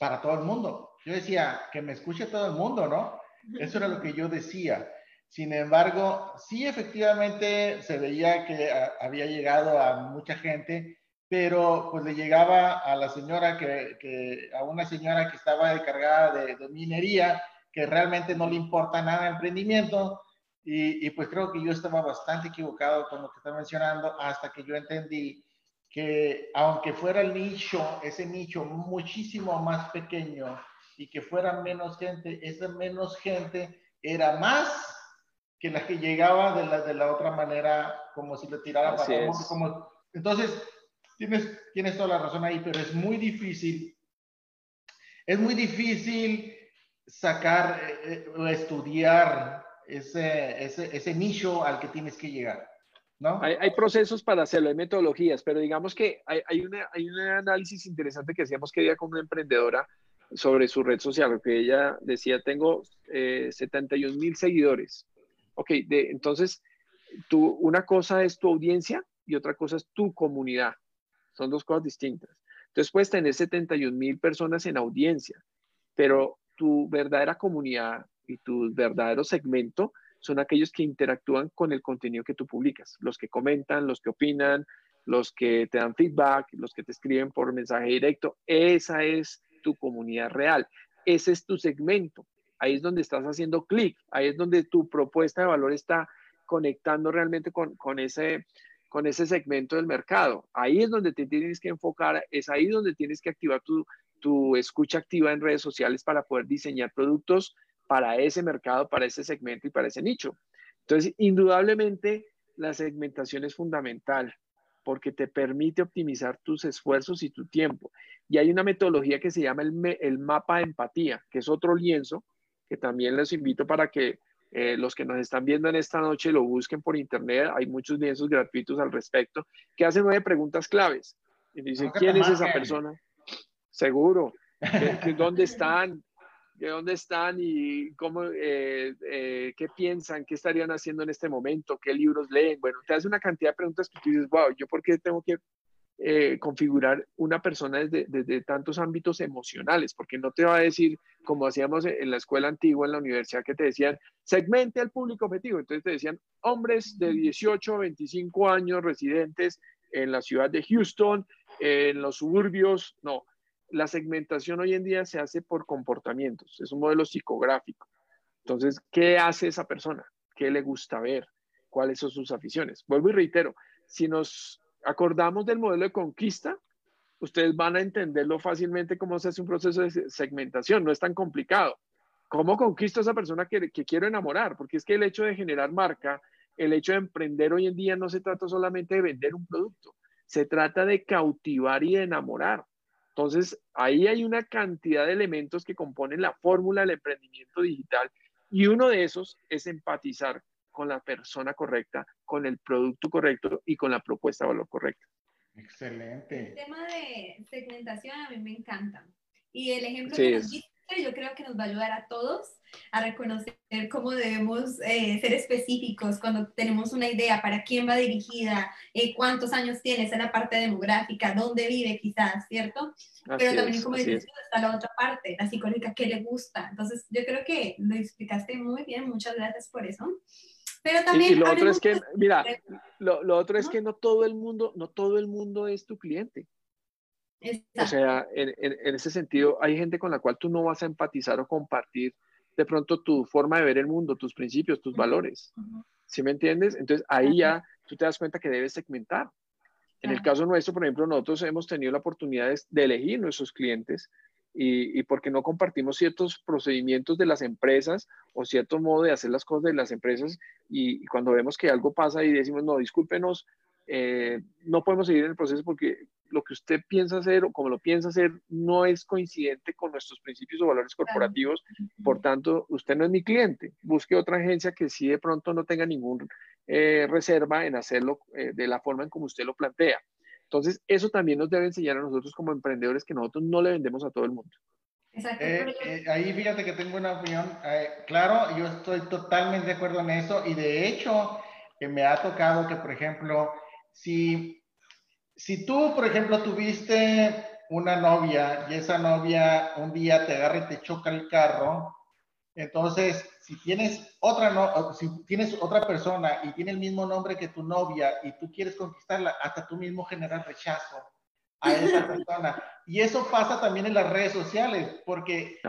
para todo el mundo. Yo decía, que me escuche todo el mundo, ¿no? Eso era lo que yo decía. Sin embargo, sí efectivamente se veía que había llegado a mucha gente, pero pues le llegaba a la señora que, a una señora que estaba encargada de, de, minería, que realmente no le importa nada el emprendimiento, y, y, pues creo que yo estaba bastante equivocado con lo que está mencionando hasta que yo entendí que aunque fuera el nicho, ese nicho muchísimo más pequeño y que fuera menos gente, esa menos gente era más que la que llegaba de la, de la otra manera, como si le tirara para como, Entonces, tienes, tienes toda la razón ahí, pero es muy difícil, es muy difícil sacar eh, eh, o estudiar ese, ese, ese nicho al que tienes que llegar. ¿no? Hay, procesos para hacerlo, hay metodologías, pero digamos que hay, hay, hay un análisis interesante que hacíamos que día con una emprendedora sobre su red social, que ella decía, tengo 71 eh, mil seguidores. Ok, de, entonces, tú, una cosa es tu audiencia y otra cosa es tu comunidad. Son dos cosas distintas. Entonces puedes tener 71 mil personas en audiencia, pero tu verdadera comunidad y tu verdadero segmento son aquellos que interactúan con el contenido que tú publicas, los que comentan, los que opinan, los que te dan feedback, los que te escriben por mensaje directo. Esa es tu comunidad real. Ese es tu segmento. Ahí es donde estás haciendo clic. Ahí es donde tu propuesta de valor está conectando realmente con, ese, con ese segmento del mercado. Ahí es donde te tienes que enfocar. Es ahí donde tienes que activar tu, tu escucha activa en redes sociales para poder diseñar productos para ese mercado, para ese segmento y para ese nicho. Entonces, indudablemente, la segmentación es fundamental porque te permite optimizar tus esfuerzos y tu tiempo. Y hay una metodología que se llama el, mapa de empatía, que es otro lienzo que también les invito para que eh, los que nos están viendo en esta noche lo busquen por internet. Hay muchos lienzos gratuitos al respecto que hacen nueve preguntas claves. Y dice, ¿quién es esa persona? Seguro. ¿Dónde están? de dónde están y cómo, eh, eh, qué piensan, qué estarían haciendo en este momento, qué libros leen. Bueno, te hace una cantidad de preguntas que tú dices, wow, ¿yo por qué tengo que eh, configurar una persona desde, desde, tantos ámbitos emocionales? Porque no te va a decir, como hacíamos en la escuela antigua, en la universidad, que te decían, segmente al público objetivo. Entonces te decían, hombres de 18 a 25 años residentes en la ciudad de Houston, en los suburbios. No, la segmentación hoy en día se hace por comportamientos, es un modelo psicográfico. Entonces, ¿qué hace esa persona? ¿Qué le gusta ver? ¿Cuáles son sus aficiones? Vuelvo y reitero, si nos acordamos del modelo de conquista, ustedes van a entenderlo fácilmente cómo se hace un proceso de segmentación, no es tan complicado. ¿Cómo conquisto a esa persona que, quiero enamorar? Porque es que el hecho de generar marca, el hecho de emprender hoy en día no se trata solamente de vender un producto, se trata de cautivar y enamorar. Entonces, ahí hay una cantidad de elementos que componen la fórmula del emprendimiento digital y uno de esos es empatizar con la persona correcta, con el producto correcto y con la propuesta de valor correcta. Excelente. El tema de segmentación a mí me encanta. Y el ejemplo que nos yo creo que nos va a ayudar a todos a reconocer cómo debemos eh, ser específicos cuando tenemos una idea para quién va dirigida, eh, cuántos años tiene, esa es la parte demográfica, dónde vive quizás, ¿cierto? Pero también, como dices, está la otra parte, la psicológica, qué le gusta. Entonces, yo creo que lo explicaste muy bien, muchas gracias por eso. Pero también... Y, lo otro es que, mira, lo, lo otro es que no todo el mundo, no todo el mundo es tu cliente. O sea, en, en, ese sentido, hay gente con la cual tú no vas a empatizar o compartir de pronto tu forma de ver el mundo, tus principios, tus valores. ¿Sí me entiendes? Entonces ahí ya tú te das cuenta que debes segmentar. En el caso nuestro, por ejemplo, nosotros hemos tenido la oportunidad de, elegir nuestros clientes y, y, porque no compartimos ciertos procedimientos de las empresas o cierto modo de hacer las cosas de las empresas y, y cuando vemos que algo pasa y decimos, no, discúlpenos, eh, no podemos seguir en el proceso porque lo que usted piensa hacer o como lo piensa hacer no es coincidente con nuestros principios o valores corporativos. Por tanto, usted no es mi cliente. Busque otra agencia que sí de pronto no tenga ninguna eh, reserva en hacerlo eh, de la forma en como usted lo plantea. Entonces, eso también nos debe enseñar a nosotros como emprendedores que nosotros no le vendemos a todo el mundo. ahí fíjate que tengo una opinión. claro, yo estoy totalmente de acuerdo en eso y de hecho me ha tocado que, por ejemplo, si, si tú, por ejemplo, tuviste una novia y esa novia un día te agarra y te choca el carro, entonces, si tienes otra, no, si tienes otra persona y tiene el mismo nombre que tu novia y tú quieres conquistarla, hasta tú mismo generas rechazo a esa persona. Y eso pasa también en las redes sociales, porque,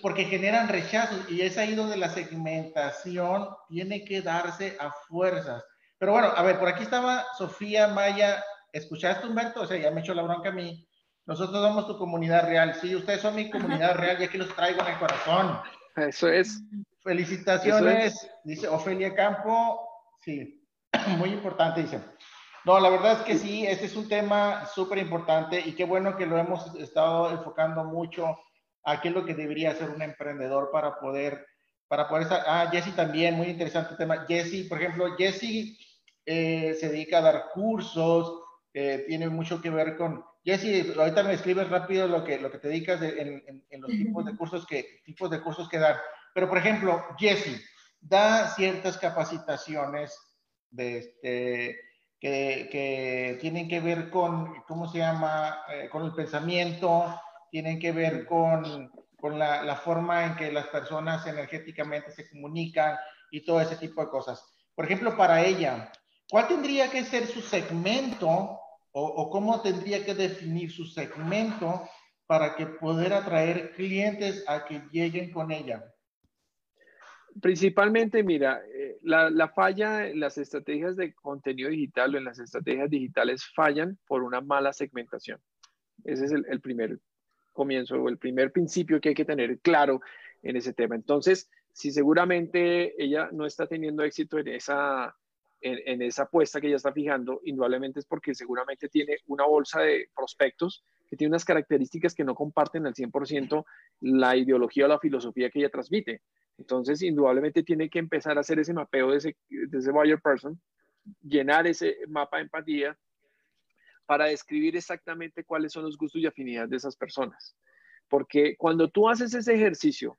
porque generan rechazos y es ahí donde la segmentación tiene que darse a fuerzas. Pero bueno, a ver, por aquí estaba Sofía Maya. ¿Escuchaste, Humberto? O sea, ya me echó la bronca a mí. Nosotros somos tu comunidad real. Sí, ustedes son mi comunidad real y aquí los traigo en el corazón. Eso es. Felicitaciones, dice Ofelia Campo. Sí, muy importante, dice. No, la verdad es que sí, este es un tema súper importante y qué bueno que lo hemos estado enfocando mucho a qué es lo que debería hacer un emprendedor para poder, para poder estar. Ah, Jesse también, muy interesante tema. Jesse, por ejemplo, Jesse eh, se dedica a dar cursos, eh, tiene mucho que ver con... Jessy, ahorita me escribes rápido lo que, lo que te dedicas en, en, los tipos de cursos que, tipos de cursos que dan. Pero, por ejemplo, Jessy da ciertas capacitaciones de este, que, que, tienen que ver con, ¿cómo se llama? Eh, con el pensamiento, tienen que ver con, con la, la, forma en que las personas energéticamente se comunican y todo ese tipo de cosas. Por ejemplo, para ella, ¿cuál tendría que ser su segmento o, cómo tendría que definir su segmento para que poder atraer clientes a que lleguen con ella? Principalmente, mira, eh, la, la, falla en las estrategias de contenido digital o en las estrategias digitales fallan por una mala segmentación. Ese es el primer comienzo o el primer principio que hay que tener claro en ese tema. Entonces, si seguramente ella no está teniendo éxito en esa, en, esa apuesta que ella está fijando, indudablemente es porque seguramente tiene una bolsa de prospectos que tiene unas características que no comparten al 100% la ideología o la filosofía que ella transmite. Entonces, indudablemente tiene que empezar a hacer ese mapeo de ese, de ese buyer person, llenar ese mapa de empatía para describir exactamente cuáles son los gustos y afinidades de esas personas. Porque cuando tú haces ese ejercicio,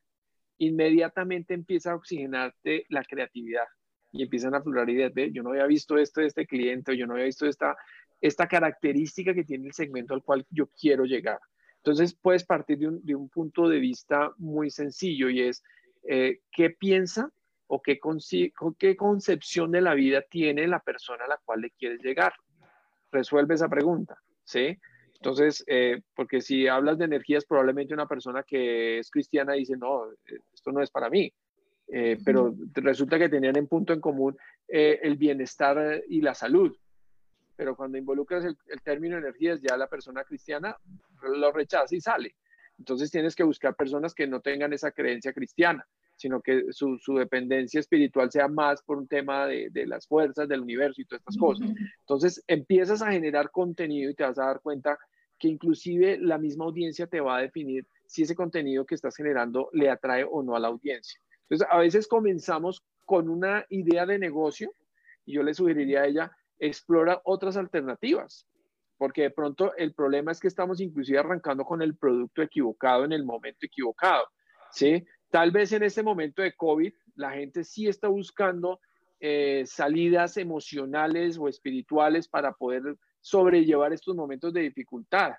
inmediatamente empieza a oxigenarte la creatividad y empiezan a aflorar ideas de, yo no había visto esto de este cliente, o yo no había visto esta, esta característica que tiene el segmento al cual yo quiero llegar. Entonces puedes partir de un, de un punto de vista muy sencillo y es eh, qué piensa o qué, qué concepción de la vida tiene la persona a la cual le quieres llegar resuelve esa pregunta, ¿sí? Entonces, eh, porque si hablas de energías, probablemente una persona que es cristiana dice, no, esto no es para mí. Eh, pero resulta que tenían en punto en común eh, el bienestar y la salud. Pero cuando involucras el, el, término energías, ya la persona cristiana lo rechaza y sale. Entonces tienes que buscar personas que no tengan esa creencia cristiana sino que su, su, dependencia espiritual sea más por un tema de, de, las fuerzas del universo y todas estas cosas. Entonces empiezas a generar contenido y te vas a dar cuenta que inclusive la misma audiencia te va a definir si ese contenido que estás generando le atrae o no a la audiencia. Entonces a veces comenzamos con una idea de negocio y yo le sugeriría a ella, explora otras alternativas, porque de pronto el problema es que estamos inclusive arrancando con el producto equivocado en el momento equivocado. ¿sí? Tal vez en este momento de COVID la gente sí está buscando eh, salidas emocionales o espirituales para poder sobrellevar estos momentos de dificultad,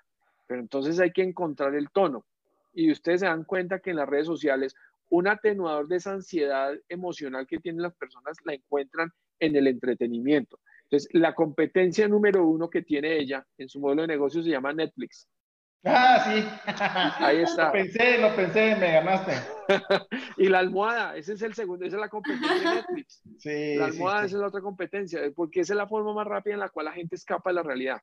pero entonces hay que encontrar el tono. Y ustedes se dan cuenta que en las redes sociales un atenuador de esa ansiedad emocional que tienen las personas la encuentran en el entretenimiento. Entonces, la competencia número uno que tiene ella en su modelo de negocio se llama Netflix. Ah, sí. Ahí está. Lo pensé, lo pensé, me ganaste. y la almohada, ese es el segundo, esa es la competencia de Netflix. Sí, la almohada sí, esa es la otra competencia, porque esa es la forma más rápida en la cual la gente escapa de la realidad.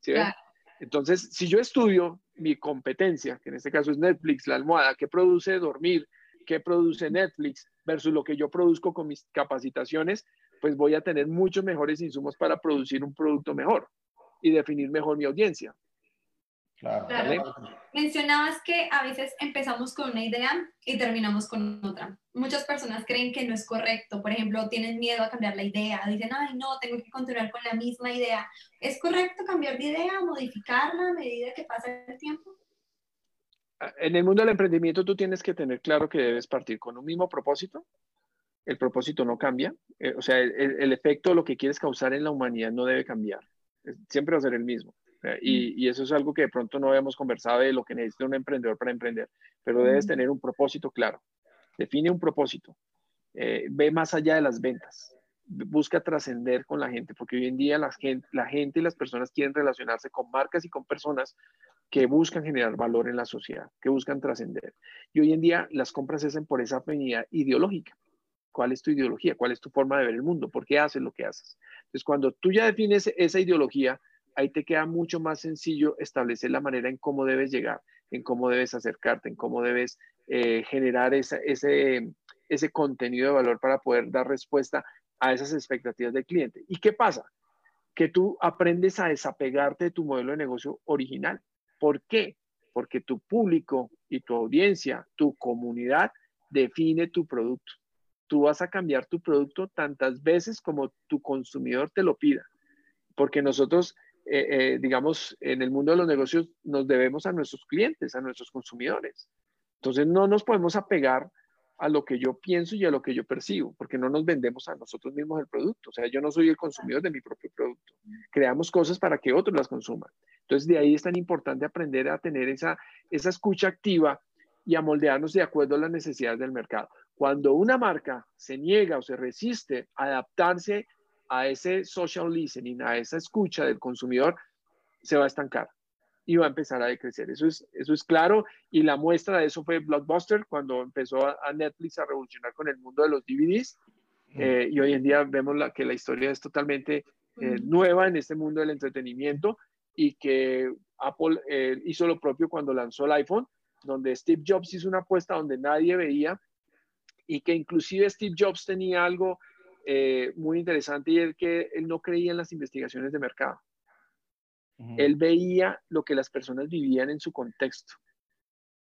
¿Sí claro. Entonces, si yo estudio mi competencia, que en este caso es Netflix, la almohada, ¿qué produce dormir? ¿Qué produce Netflix versus lo que yo produzco con mis capacitaciones? Pues voy a tener muchos mejores insumos para producir un producto mejor y definir mejor mi audiencia. Claro, claro. Mencionabas que a veces empezamos con una idea y terminamos con otra. Muchas personas creen que no es correcto, por ejemplo, tienen miedo a cambiar la idea, dicen, ay, no, tengo que continuar con la misma idea. ¿Es correcto cambiar de idea, modificarla a medida que pasa el tiempo? En el mundo del emprendimiento tú tienes que tener claro que debes partir con un mismo propósito. El propósito no cambia. Eh, o sea, el, el efecto, lo que quieres causar en la humanidad no debe cambiar. Siempre va a ser el mismo. Y, y, eso es algo que de pronto no habíamos conversado de lo que necesita un emprendedor para emprender, pero debes tener un propósito claro. Define un propósito. Eh, ve más allá de las ventas. Busca trascender con la gente, porque hoy en día la gente, la gente y las personas quieren relacionarse con marcas y con personas que buscan generar valor en la sociedad, que buscan trascender. Y hoy en día las compras se hacen por esa afinidad ideológica. ¿Cuál es tu ideología? ¿Cuál es tu forma de ver el mundo? ¿Por qué haces lo que haces? Entonces, cuando tú ya defines esa ideología, ahí te queda mucho más sencillo establecer la manera en cómo debes llegar, en cómo debes acercarte, en cómo debes eh, generar ese, ese contenido de valor para poder dar respuesta a esas expectativas del cliente. ¿Y qué pasa? Que tú aprendes a desapegarte de tu modelo de negocio original. ¿Por qué? Porque tu público y tu audiencia, tu comunidad, define tu producto. tú vas a cambiar tu producto tantas veces como tu consumidor te lo pida. Porque nosotros, eh, eh, digamos, en el mundo de los negocios nos debemos a nuestros clientes, a nuestros consumidores. Entonces no nos podemos apegar a lo que yo pienso y a lo que yo percibo, porque no nos vendemos a nosotros mismos el producto. O sea, yo no soy el consumidor de mi propio producto. Creamos cosas para que otros las consuman. Entonces, de ahí es tan importante aprender a tener esa, esa escucha activa y a moldearnos de acuerdo a las necesidades del mercado. Cuando una marca se niega o se resiste a adaptarse a ese social listening, a esa escucha del consumidor, se va a estancar y va a empezar a decrecer. Eso es, eso es claro y la muestra de eso fue Blockbuster cuando empezó a, Netflix a revolucionar con el mundo de los DVDs eh, y hoy en día vemos la, que la historia es totalmente eh, nueva en este mundo del entretenimiento y que Apple eh, hizo lo propio cuando lanzó el iPhone, donde Steve Jobs hizo una apuesta donde nadie veía y que inclusive Steve Jobs tenía algo muy interesante y es que él no creía en las investigaciones de mercado. Él veía lo que las personas vivían en su contexto.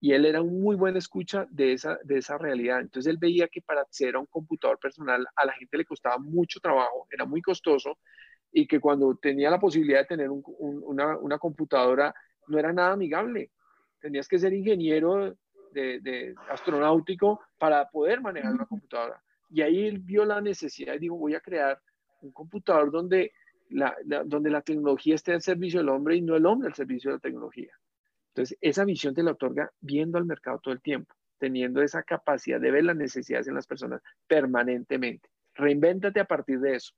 Y él era un muy buen escucha de esa, de esa realidad. Entonces él veía que para acceder a un computador personal a la gente le costaba mucho trabajo, era muy costoso, y que cuando tenía la posibilidad de tener una, una, computadora no era nada amigable. Tenías que ser ingeniero de, de, astronáutico para poder manejar una computadora. Y ahí él vio la necesidad y dijo, voy a crear un computador donde la, donde la tecnología esté al servicio del hombre y no el hombre al servicio de la tecnología. Entonces, esa visión te la otorga viendo al mercado todo el tiempo, teniendo esa capacidad de ver las necesidades en las personas permanentemente. Reinvéntate a partir de eso.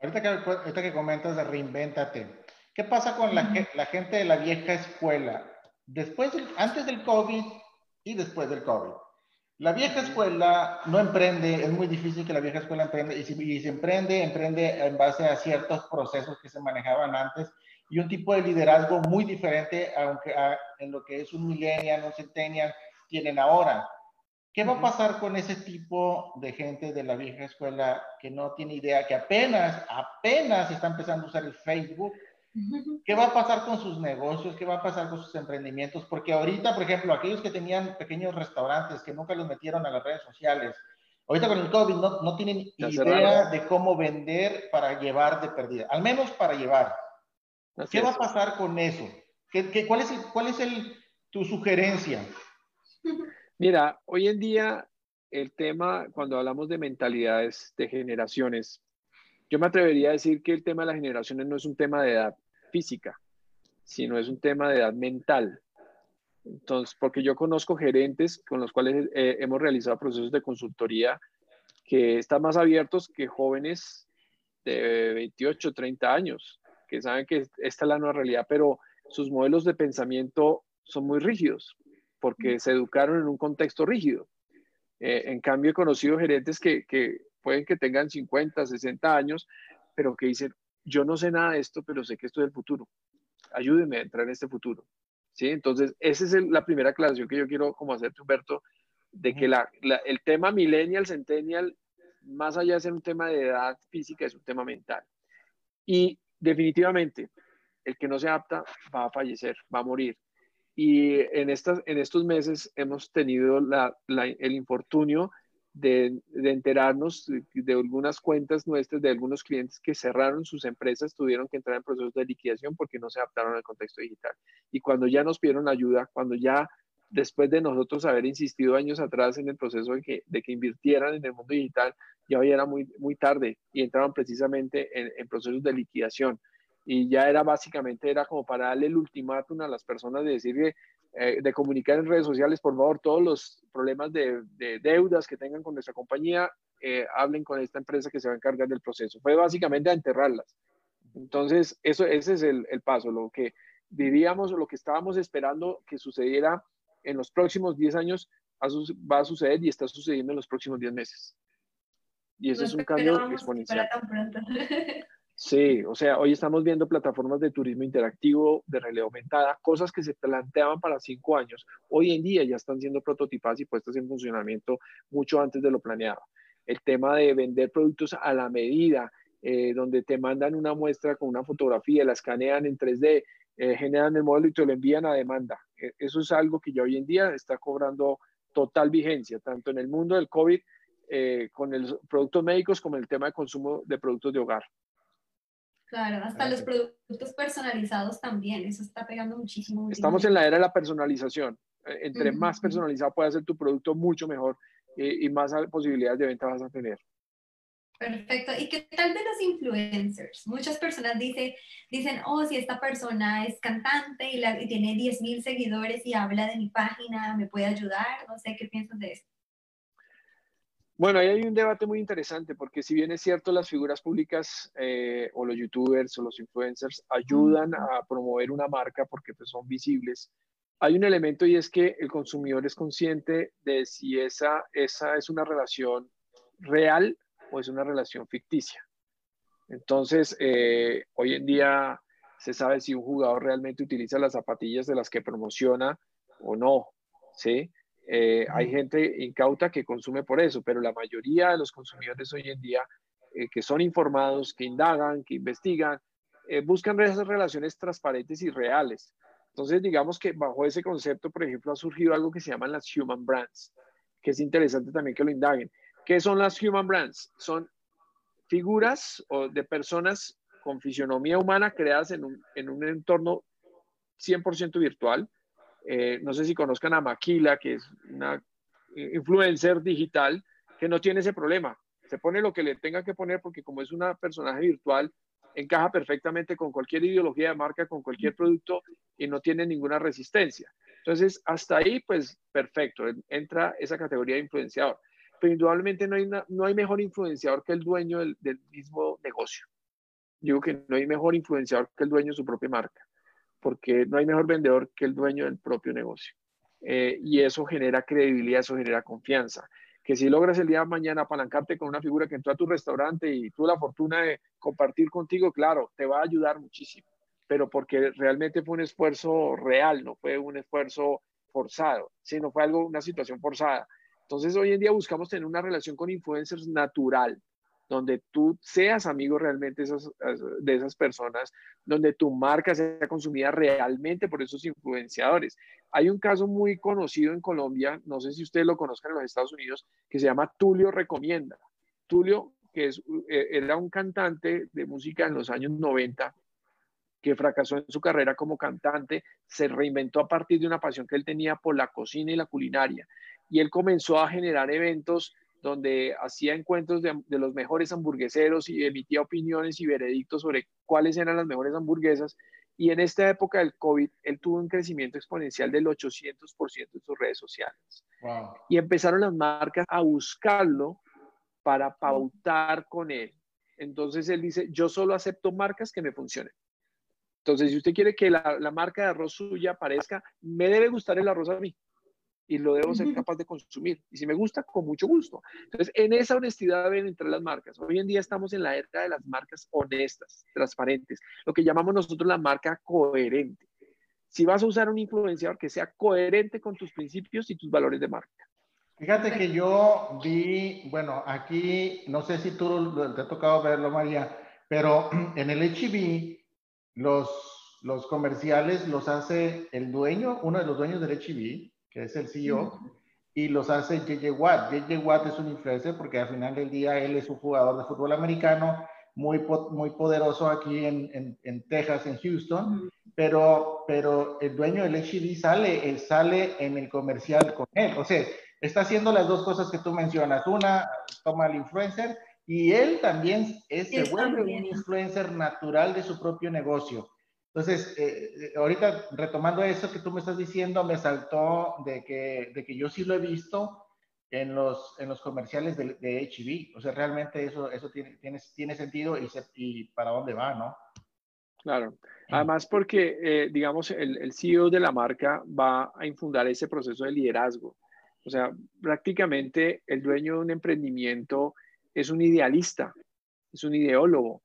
Ahorita que, ahorita que comentas de reinvéntate, ¿qué pasa con la, la gente de la vieja escuela? Después, antes del COVID y después del COVID. La vieja escuela no emprende, es muy difícil que la vieja escuela emprende, y si, se emprende, emprende en base a ciertos procesos que se manejaban antes y un tipo de liderazgo muy diferente aunque en lo que es un millennial, un centennial tienen ahora. ¿Qué va a pasar con ese tipo de gente de la vieja escuela que no tiene idea, que apenas, apenas está empezando a usar el Facebook, ¿Qué va a pasar con sus negocios? ¿Qué va a pasar con sus emprendimientos? Porque ahorita, por ejemplo, aquellos que tenían pequeños restaurantes que nunca los metieron a las redes sociales, ahorita con el COVID no, no tienen idea de cómo vender para llevar de pérdida, al menos para llevar. ¿Qué va a pasar con eso? ¿Qué, qué, cuál es, el, cuál es el, tu sugerencia? Mira, hoy en día el tema, cuando hablamos de mentalidades, de generaciones, yo me atrevería a decir que el tema de las generaciones no es un tema de edad física, sino es un tema de edad mental. Entonces, porque yo conozco gerentes con los cuales eh, hemos realizado procesos de consultoría que están más abiertos que jóvenes de 28, 30 años, que saben que esta es la nueva realidad, pero sus modelos de pensamiento son muy rígidos, porque se educaron en un contexto rígido. Eh, en cambio, he conocido gerentes que, que pueden que tengan 50, 60 años, pero que dicen, yo no sé nada de esto, pero sé que esto es el futuro. Ayúdeme a entrar en este futuro. ¿Sí? Entonces, esa es la primera aclaración que yo quiero como hacerte, Humberto, de que la, el tema millennial, centennial, más allá de ser un tema de edad física, es un tema mental. Y definitivamente, el que no se adapta va a fallecer, va a morir. Y en, estas, en estos meses hemos tenido la, el infortunio de, enterarnos de, algunas cuentas nuestras, de algunos clientes que cerraron sus empresas, tuvieron que entrar en procesos de liquidación porque no se adaptaron al contexto digital. Y cuando ya nos pidieron ayuda, cuando ya después de nosotros haber insistido años atrás en el proceso de que, de que invirtieran en el mundo digital, ya hoy era muy, muy tarde y entraron precisamente en, en procesos de liquidación y ya era básicamente, era como para darle el ultimátum a las personas de decirle, eh, de comunicar en redes sociales, por favor, todos los problemas de, deudas que tengan con nuestra compañía, eh, hablen con esta empresa que se va a encargar del proceso. Fue básicamente a enterrarlas. Entonces, eso, ese es el, paso, lo que vivíamos lo que estábamos esperando que sucediera en los próximos 10 años va a suceder y está sucediendo en los próximos 10 meses. Y eso es un cambio exponencial. Sí, o sea, hoy estamos viendo plataformas de turismo interactivo, de realidad aumentada, cosas que se planteaban para cinco años, hoy en día ya están siendo prototipadas y puestas en funcionamiento mucho antes de lo planeado. El tema de vender productos a la medida, eh, donde te mandan una muestra con una fotografía, la escanean en 3D, eh, generan el modelo y te lo envían a demanda. E, eso es algo que ya hoy en día está cobrando total vigencia, tanto en el mundo del COVID eh, con los productos médicos como el tema de consumo de productos de hogar. Claro, hasta los productos personalizados también, eso está pegando muchísimo. Estamos en la era de la personalización. Eh, entre más personalizado pueda ser tu producto, mucho mejor eh, y más posibilidades de venta vas a tener. Perfecto. ¿Y qué tal de los influencers? Muchas personas dicen, dicen oh, si esta persona es cantante y, la, y tiene 10.000 seguidores y habla de mi página, ¿me puede ayudar? No sé, ¿qué piensas de eso? Bueno, ahí hay un debate muy interesante porque si bien es cierto las figuras públicas eh, o los youtubers o los influencers ayudan a promover una marca porque pues, son visibles, hay un elemento y es que el consumidor es consciente de si esa, esa es una relación real o es una relación ficticia. Entonces, eh, hoy en día se sabe si un jugador realmente utiliza las zapatillas de las que promociona o no, ¿sí? Eh, hay gente incauta que consume por eso, pero la mayoría de los consumidores hoy en día eh, que son informados, que indagan, que investigan, eh, buscan esas relaciones transparentes y reales. Entonces, digamos que bajo ese concepto, por ejemplo, ha surgido algo que se llaman las human brands, que es interesante también que lo indaguen. ¿Qué son las human brands? Son figuras o de personas con fisionomía humana creadas en un, en un entorno 100% virtual, eh, no sé si conozcan a Maquila, que es una influencer digital, que no tiene ese problema. Se pone lo que le tenga que poner porque como es una personaje virtual, encaja perfectamente con cualquier ideología de marca, con cualquier producto y no tiene ninguna resistencia. Entonces, hasta ahí, pues perfecto, entra esa categoría de influenciador. Pero indudablemente no hay, no hay mejor influenciador que el dueño del, del mismo negocio. Digo que no hay mejor influenciador que el dueño de su propia marca porque no hay mejor vendedor que el dueño del propio negocio. Eh, y eso genera credibilidad, eso genera confianza. Que si logras el día de mañana apalancarte con una figura que entró a tu restaurante y tuvo la fortuna de compartir contigo, claro, te va a ayudar muchísimo, pero porque realmente fue un esfuerzo real, no fue un esfuerzo forzado, sino fue algo, una situación forzada. Entonces hoy en día buscamos tener una relación con influencers natural, donde tú seas amigo realmente de esas personas, donde tu marca sea consumida realmente por esos influenciadores. Hay un caso muy conocido en Colombia, no sé si ustedes lo conozcan en los Estados Unidos, que se llama Tulio Recomienda. Tulio, que eh, era un cantante de música en los años 90, que fracasó en su carrera como cantante, se reinventó a partir de una pasión que él tenía por la cocina y la culinaria. Y él comenzó a generar eventos donde hacía encuentros de, los mejores hamburgueseros y emitía opiniones y veredictos sobre cuáles eran las mejores hamburguesas. Y en esta época del COVID, él tuvo un crecimiento exponencial del 800% en sus redes sociales. Y empezaron las marcas a buscarlo para pautar con él. Entonces él dice, yo solo acepto marcas que me funcionen. Entonces, si usted quiere que la, la marca de arroz suya aparezca, me debe gustar el arroz a mí y lo debo ser capaz de consumir. Y si me gusta, con mucho gusto. Entonces, en esa honestidad deben entrar las marcas. Hoy en día estamos en la era de las marcas honestas, transparentes, lo que llamamos nosotros la marca coherente. Si vas a usar un influenciador que sea coherente con tus principios y tus valores de marca. Fíjate que yo vi, bueno, aquí, no sé si tú te ha tocado verlo, María, pero en el HB, los, los comerciales los hace el dueño, uno de los dueños del HB, que es el CEO, y los hace JJ Watt. JJ Watt es un influencer porque al final del día él es un jugador de fútbol americano muy, muy poderoso aquí en, en, Texas, en Houston, pero, pero el dueño del HB sale, él sale en el comercial con él. O sea, está haciendo las dos cosas que tú mencionas. Una, toma el influencer y él también es, se vuelve un influencer natural de su propio negocio. Entonces, eh, eh, ahorita retomando eso que tú me estás diciendo, me saltó de que, de que yo sí lo he visto en los, en los comerciales de, de HB. O sea, realmente eso, eso tiene, tiene, tiene sentido y, y para dónde va, ¿no? Claro. Además, porque, eh, digamos, el, el, CEO de la marca va a infundar ese proceso de liderazgo. O sea, prácticamente el dueño de un emprendimiento es un idealista, es un ideólogo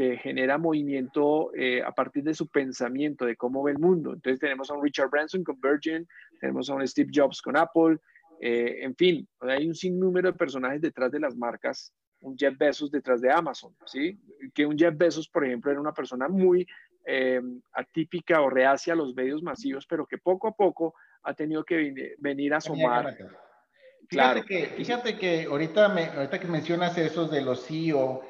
que genera movimiento eh, a partir de su pensamiento, de cómo ve el mundo. Entonces tenemos a un Richard Branson con Virgin, tenemos a un Steve Jobs con Apple, eh, en fin, hay un sinnúmero de personajes detrás de las marcas, un Jeff Bezos detrás de Amazon, ¿sí? Que un Jeff Bezos, por ejemplo, era una persona muy eh, atípica o reacia a los medios masivos, pero que poco a poco ha tenido que venir a asomar Fíjate, que, fíjate que ahorita, me, ahorita que mencionas eso de los CEO,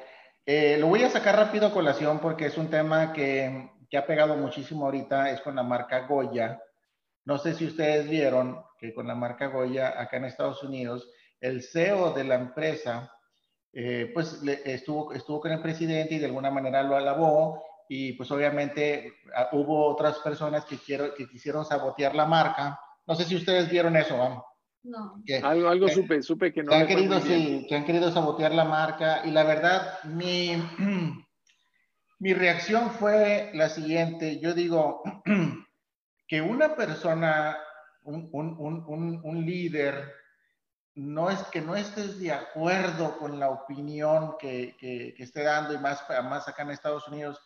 eh, lo voy a sacar rápido a colación porque es un tema que, que ha pegado muchísimo ahorita, es con la marca Goya. No sé si ustedes vieron que con la marca Goya acá en Estados Unidos, el CEO de la empresa, eh, pues estuvo, estuvo con el presidente y de alguna manera lo alabó y pues obviamente hubo otras personas que, quiero, que quisieron sabotear la marca. No sé si ustedes vieron eso, vamos. No. algo algo supe, supe que no. Que han, querido, sí, que han querido sabotear la marca y la verdad, mi, mi reacción fue la siguiente. Yo digo que una persona, un, un, un, un, líder, no es que no estés de acuerdo con la opinión que, que, que esté dando y más, más acá en Estados Unidos,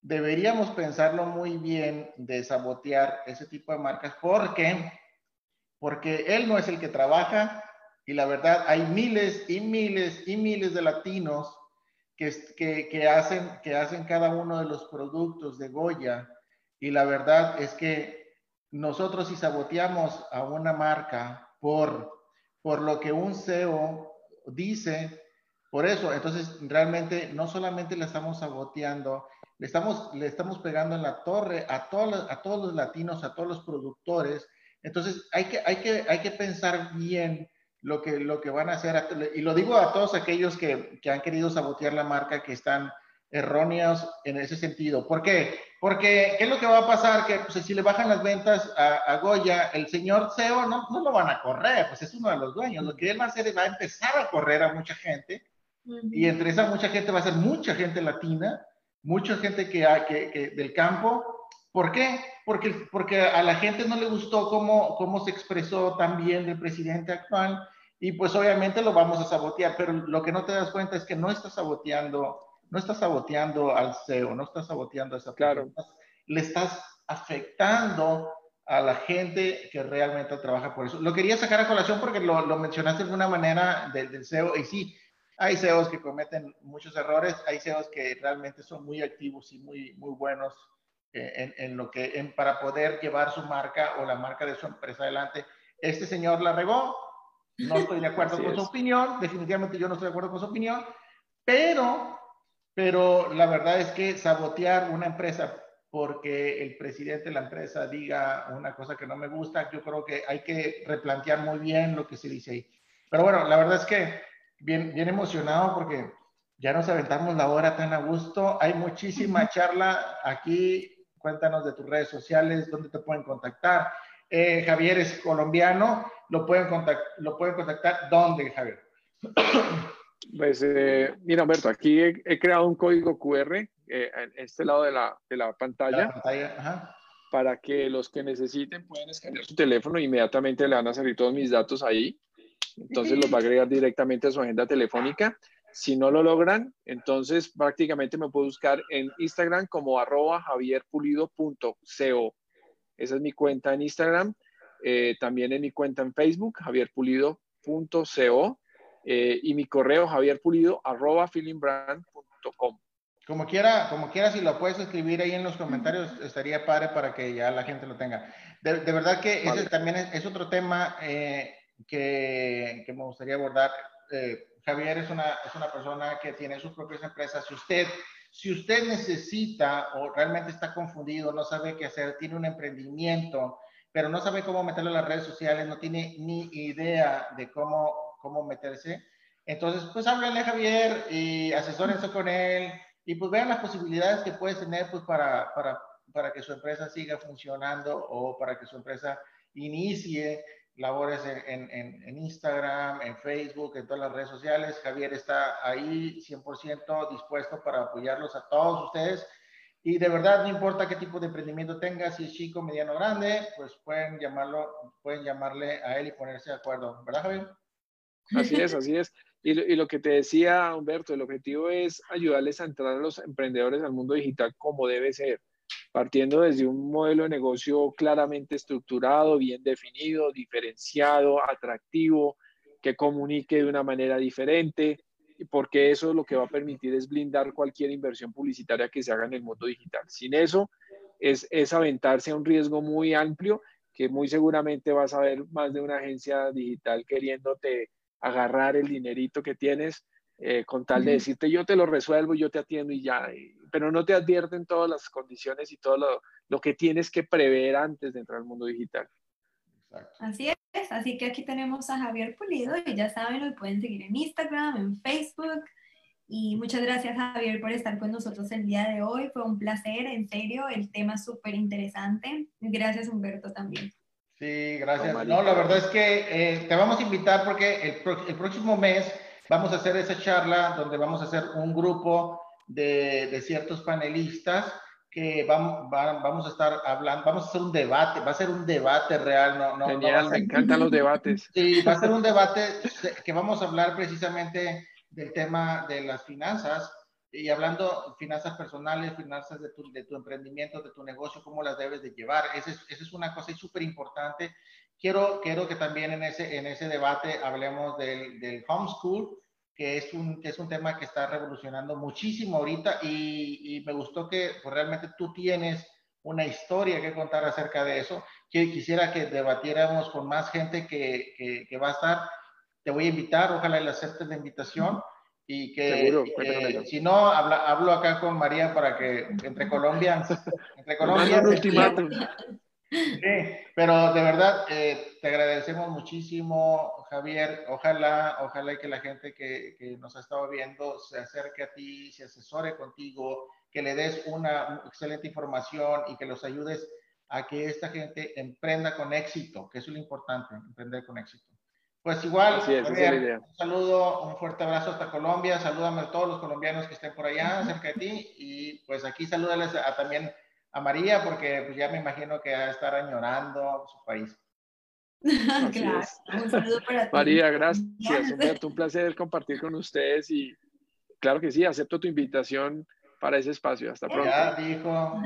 deberíamos pensarlo muy bien de sabotear ese tipo de marcas porque porque él no es el que trabaja y la verdad hay miles y miles y miles de latinos que, que, hacen, que hacen cada uno de los productos de Goya y la verdad es que nosotros si saboteamos a una marca por, por lo que un CEO dice, por eso, entonces realmente no solamente le estamos saboteando, le estamos, le estamos pegando en la torre a, todos, a todos los latinos, a todos los productores, entonces, hay que, hay que, hay que pensar bien lo que, lo que van a hacer. Y lo digo a todos aquellos que, que han querido sabotear la marca, que están erróneos en ese sentido. ¿Por qué? Porque, ¿qué es lo que va a pasar? Que pues, si le bajan las ventas a, Goya, el señor CEO no, no, lo van a correr, pues es uno de los dueños. Lo que él va a hacer es va a empezar a correr a mucha gente. Y entre esa mucha gente va a ser mucha gente latina, mucha gente que, que, que del campo ¿Por qué? Porque, porque a la gente no le gustó cómo, cómo se expresó también el presidente actual y pues obviamente lo vamos a sabotear, pero lo que no te das cuenta es que no está saboteando, no está saboteando al CEO, no está saboteando a esa claro. le estás afectando a la gente que realmente trabaja por eso. Lo quería sacar a colación porque lo, lo mencionaste de alguna manera del, del CEO y sí, hay CEOs que cometen muchos errores, hay CEOs que realmente son muy activos y muy, muy buenos en, en, lo que, en, para poder llevar su marca o la marca de su empresa adelante. Este señor la regó, no estoy de acuerdo con su opinión, definitivamente yo no estoy de acuerdo con su opinión, pero, pero la verdad es que sabotear una empresa porque el presidente de la empresa diga una cosa que no me gusta, yo creo que hay que replantear muy bien lo que se dice ahí. Pero bueno, la verdad es que bien, bien emocionado porque ya nos aventamos la hora tan a gusto. Hay muchísima charla aquí cuéntanos de tus redes sociales, dónde te pueden contactar. Eh, Javier es colombiano, lo pueden, contactar, lo pueden contactar. ¿Dónde, Javier? Pues eh, mira, Humberto, aquí he, creado un código QR eh, en este lado de la, de la pantalla. La pantalla ajá. Para que los que necesiten puedan escanear su teléfono, inmediatamente le van a salir todos mis datos ahí. Entonces los va a agregar directamente a su agenda telefónica. Si no lo logran, entonces prácticamente me puedo buscar en Instagram como arroba javierpulido.co. Esa es mi cuenta en Instagram. Eh, también en mi cuenta en Facebook, javierpulido.co. Eh, y mi correo javierpulido arroba feelingbrand.com. Como quiera, como quiera, si lo puedes escribir ahí en los comentarios, estaría padre para que ya la gente lo tenga. De, verdad que ese también es, otro tema eh, que, que, me gustaría abordar. Javier es una, es una persona que tiene sus propias empresas. Si usted, si usted necesita o realmente está confundido, no sabe qué hacer, tiene un emprendimiento, pero no sabe cómo meterlo en las redes sociales, no tiene ni idea de cómo, cómo meterse, entonces pues háblenle a Javier y asesórense con él y pues vean las posibilidades que puede tener pues para, para, para que su empresa siga funcionando o para que su empresa inicie labores en, en, en, Instagram, en Facebook, en todas las redes sociales. Javier está ahí 100% dispuesto para apoyarlos a todos ustedes. Y de verdad, no importa qué tipo de emprendimiento tenga, si es chico, mediano, grande, pues pueden llamarlo, pueden llamarle a él y ponerse de acuerdo, ¿verdad, Javier? Así es, así es. Y, y lo que te decía Humberto, el objetivo es ayudarles a entrar a los emprendedores al mundo digital como debe ser partiendo desde un modelo de negocio claramente estructurado, bien definido, diferenciado, atractivo, que comunique de una manera diferente, porque eso lo que va a permitir es blindar cualquier inversión publicitaria que se haga en el mundo digital. Sin eso, es, es aventarse a un riesgo muy amplio que muy seguramente vas a ver más de una agencia digital queriéndote agarrar el dinerito que tienes eh, con tal de decirte yo te lo resuelvo, yo te atiendo y ya, pero no te advierten todas las condiciones y todo lo, lo, que tienes que prever antes de entrar al mundo digital. Así es, así que aquí tenemos a Javier Pulido y ya saben, lo pueden seguir en Instagram, en Facebook. Y muchas gracias Javier por estar con nosotros el día de hoy. Fue un placer, en serio, el tema es súper interesante. Gracias Humberto también. Sí, gracias. No, la verdad es que eh, te vamos a invitar porque el, el, próximo mes vamos a hacer esa charla donde vamos a hacer un grupo de, de ciertos panelistas que vamos, vamos a estar hablando, vamos a hacer un debate, va a ser un debate real, no, no, Genial, me encantan los debates. Sí, va a ser un debate que vamos a hablar precisamente del tema de las finanzas y hablando finanzas personales, finanzas de tu, de tu emprendimiento, de tu negocio, cómo las debes de llevar. Esa es, esa es una cosa súper importante. Quiero, quiero que también en ese, en ese debate hablemos del, del homeschool, que es un, que es un tema que está revolucionando muchísimo ahorita y, y me gustó que pues, realmente tú tienes una historia que contar acerca de eso. Que quisiera que debatiéramos con más gente que, que, que va a estar. Te voy a invitar, ojalá le aceptes la invitación y que eh, si no, habla, hablo acá con María para que entre Colombia, entre Colombia, Sí, pero de verdad eh, te agradecemos muchísimo, Javier. Ojalá, ojalá que la gente que, que, nos ha estado viendo se acerque a ti, se asesore contigo, que le des una excelente información y que los ayudes a que esta gente emprenda con éxito, que eso es lo importante, emprender con éxito. Pues igual, un saludo, un fuerte abrazo hasta Colombia, salúdame a todos los colombianos que estén por allá, cerca de ti, y pues aquí salúdales a, también a María, porque pues ya me imagino que va a estar añorando su país. claro, un saludo para ti. María, gracias. Un, un placer compartir con ustedes y claro que sí, acepto tu invitación para ese espacio. Hasta pronto. Ya dijo.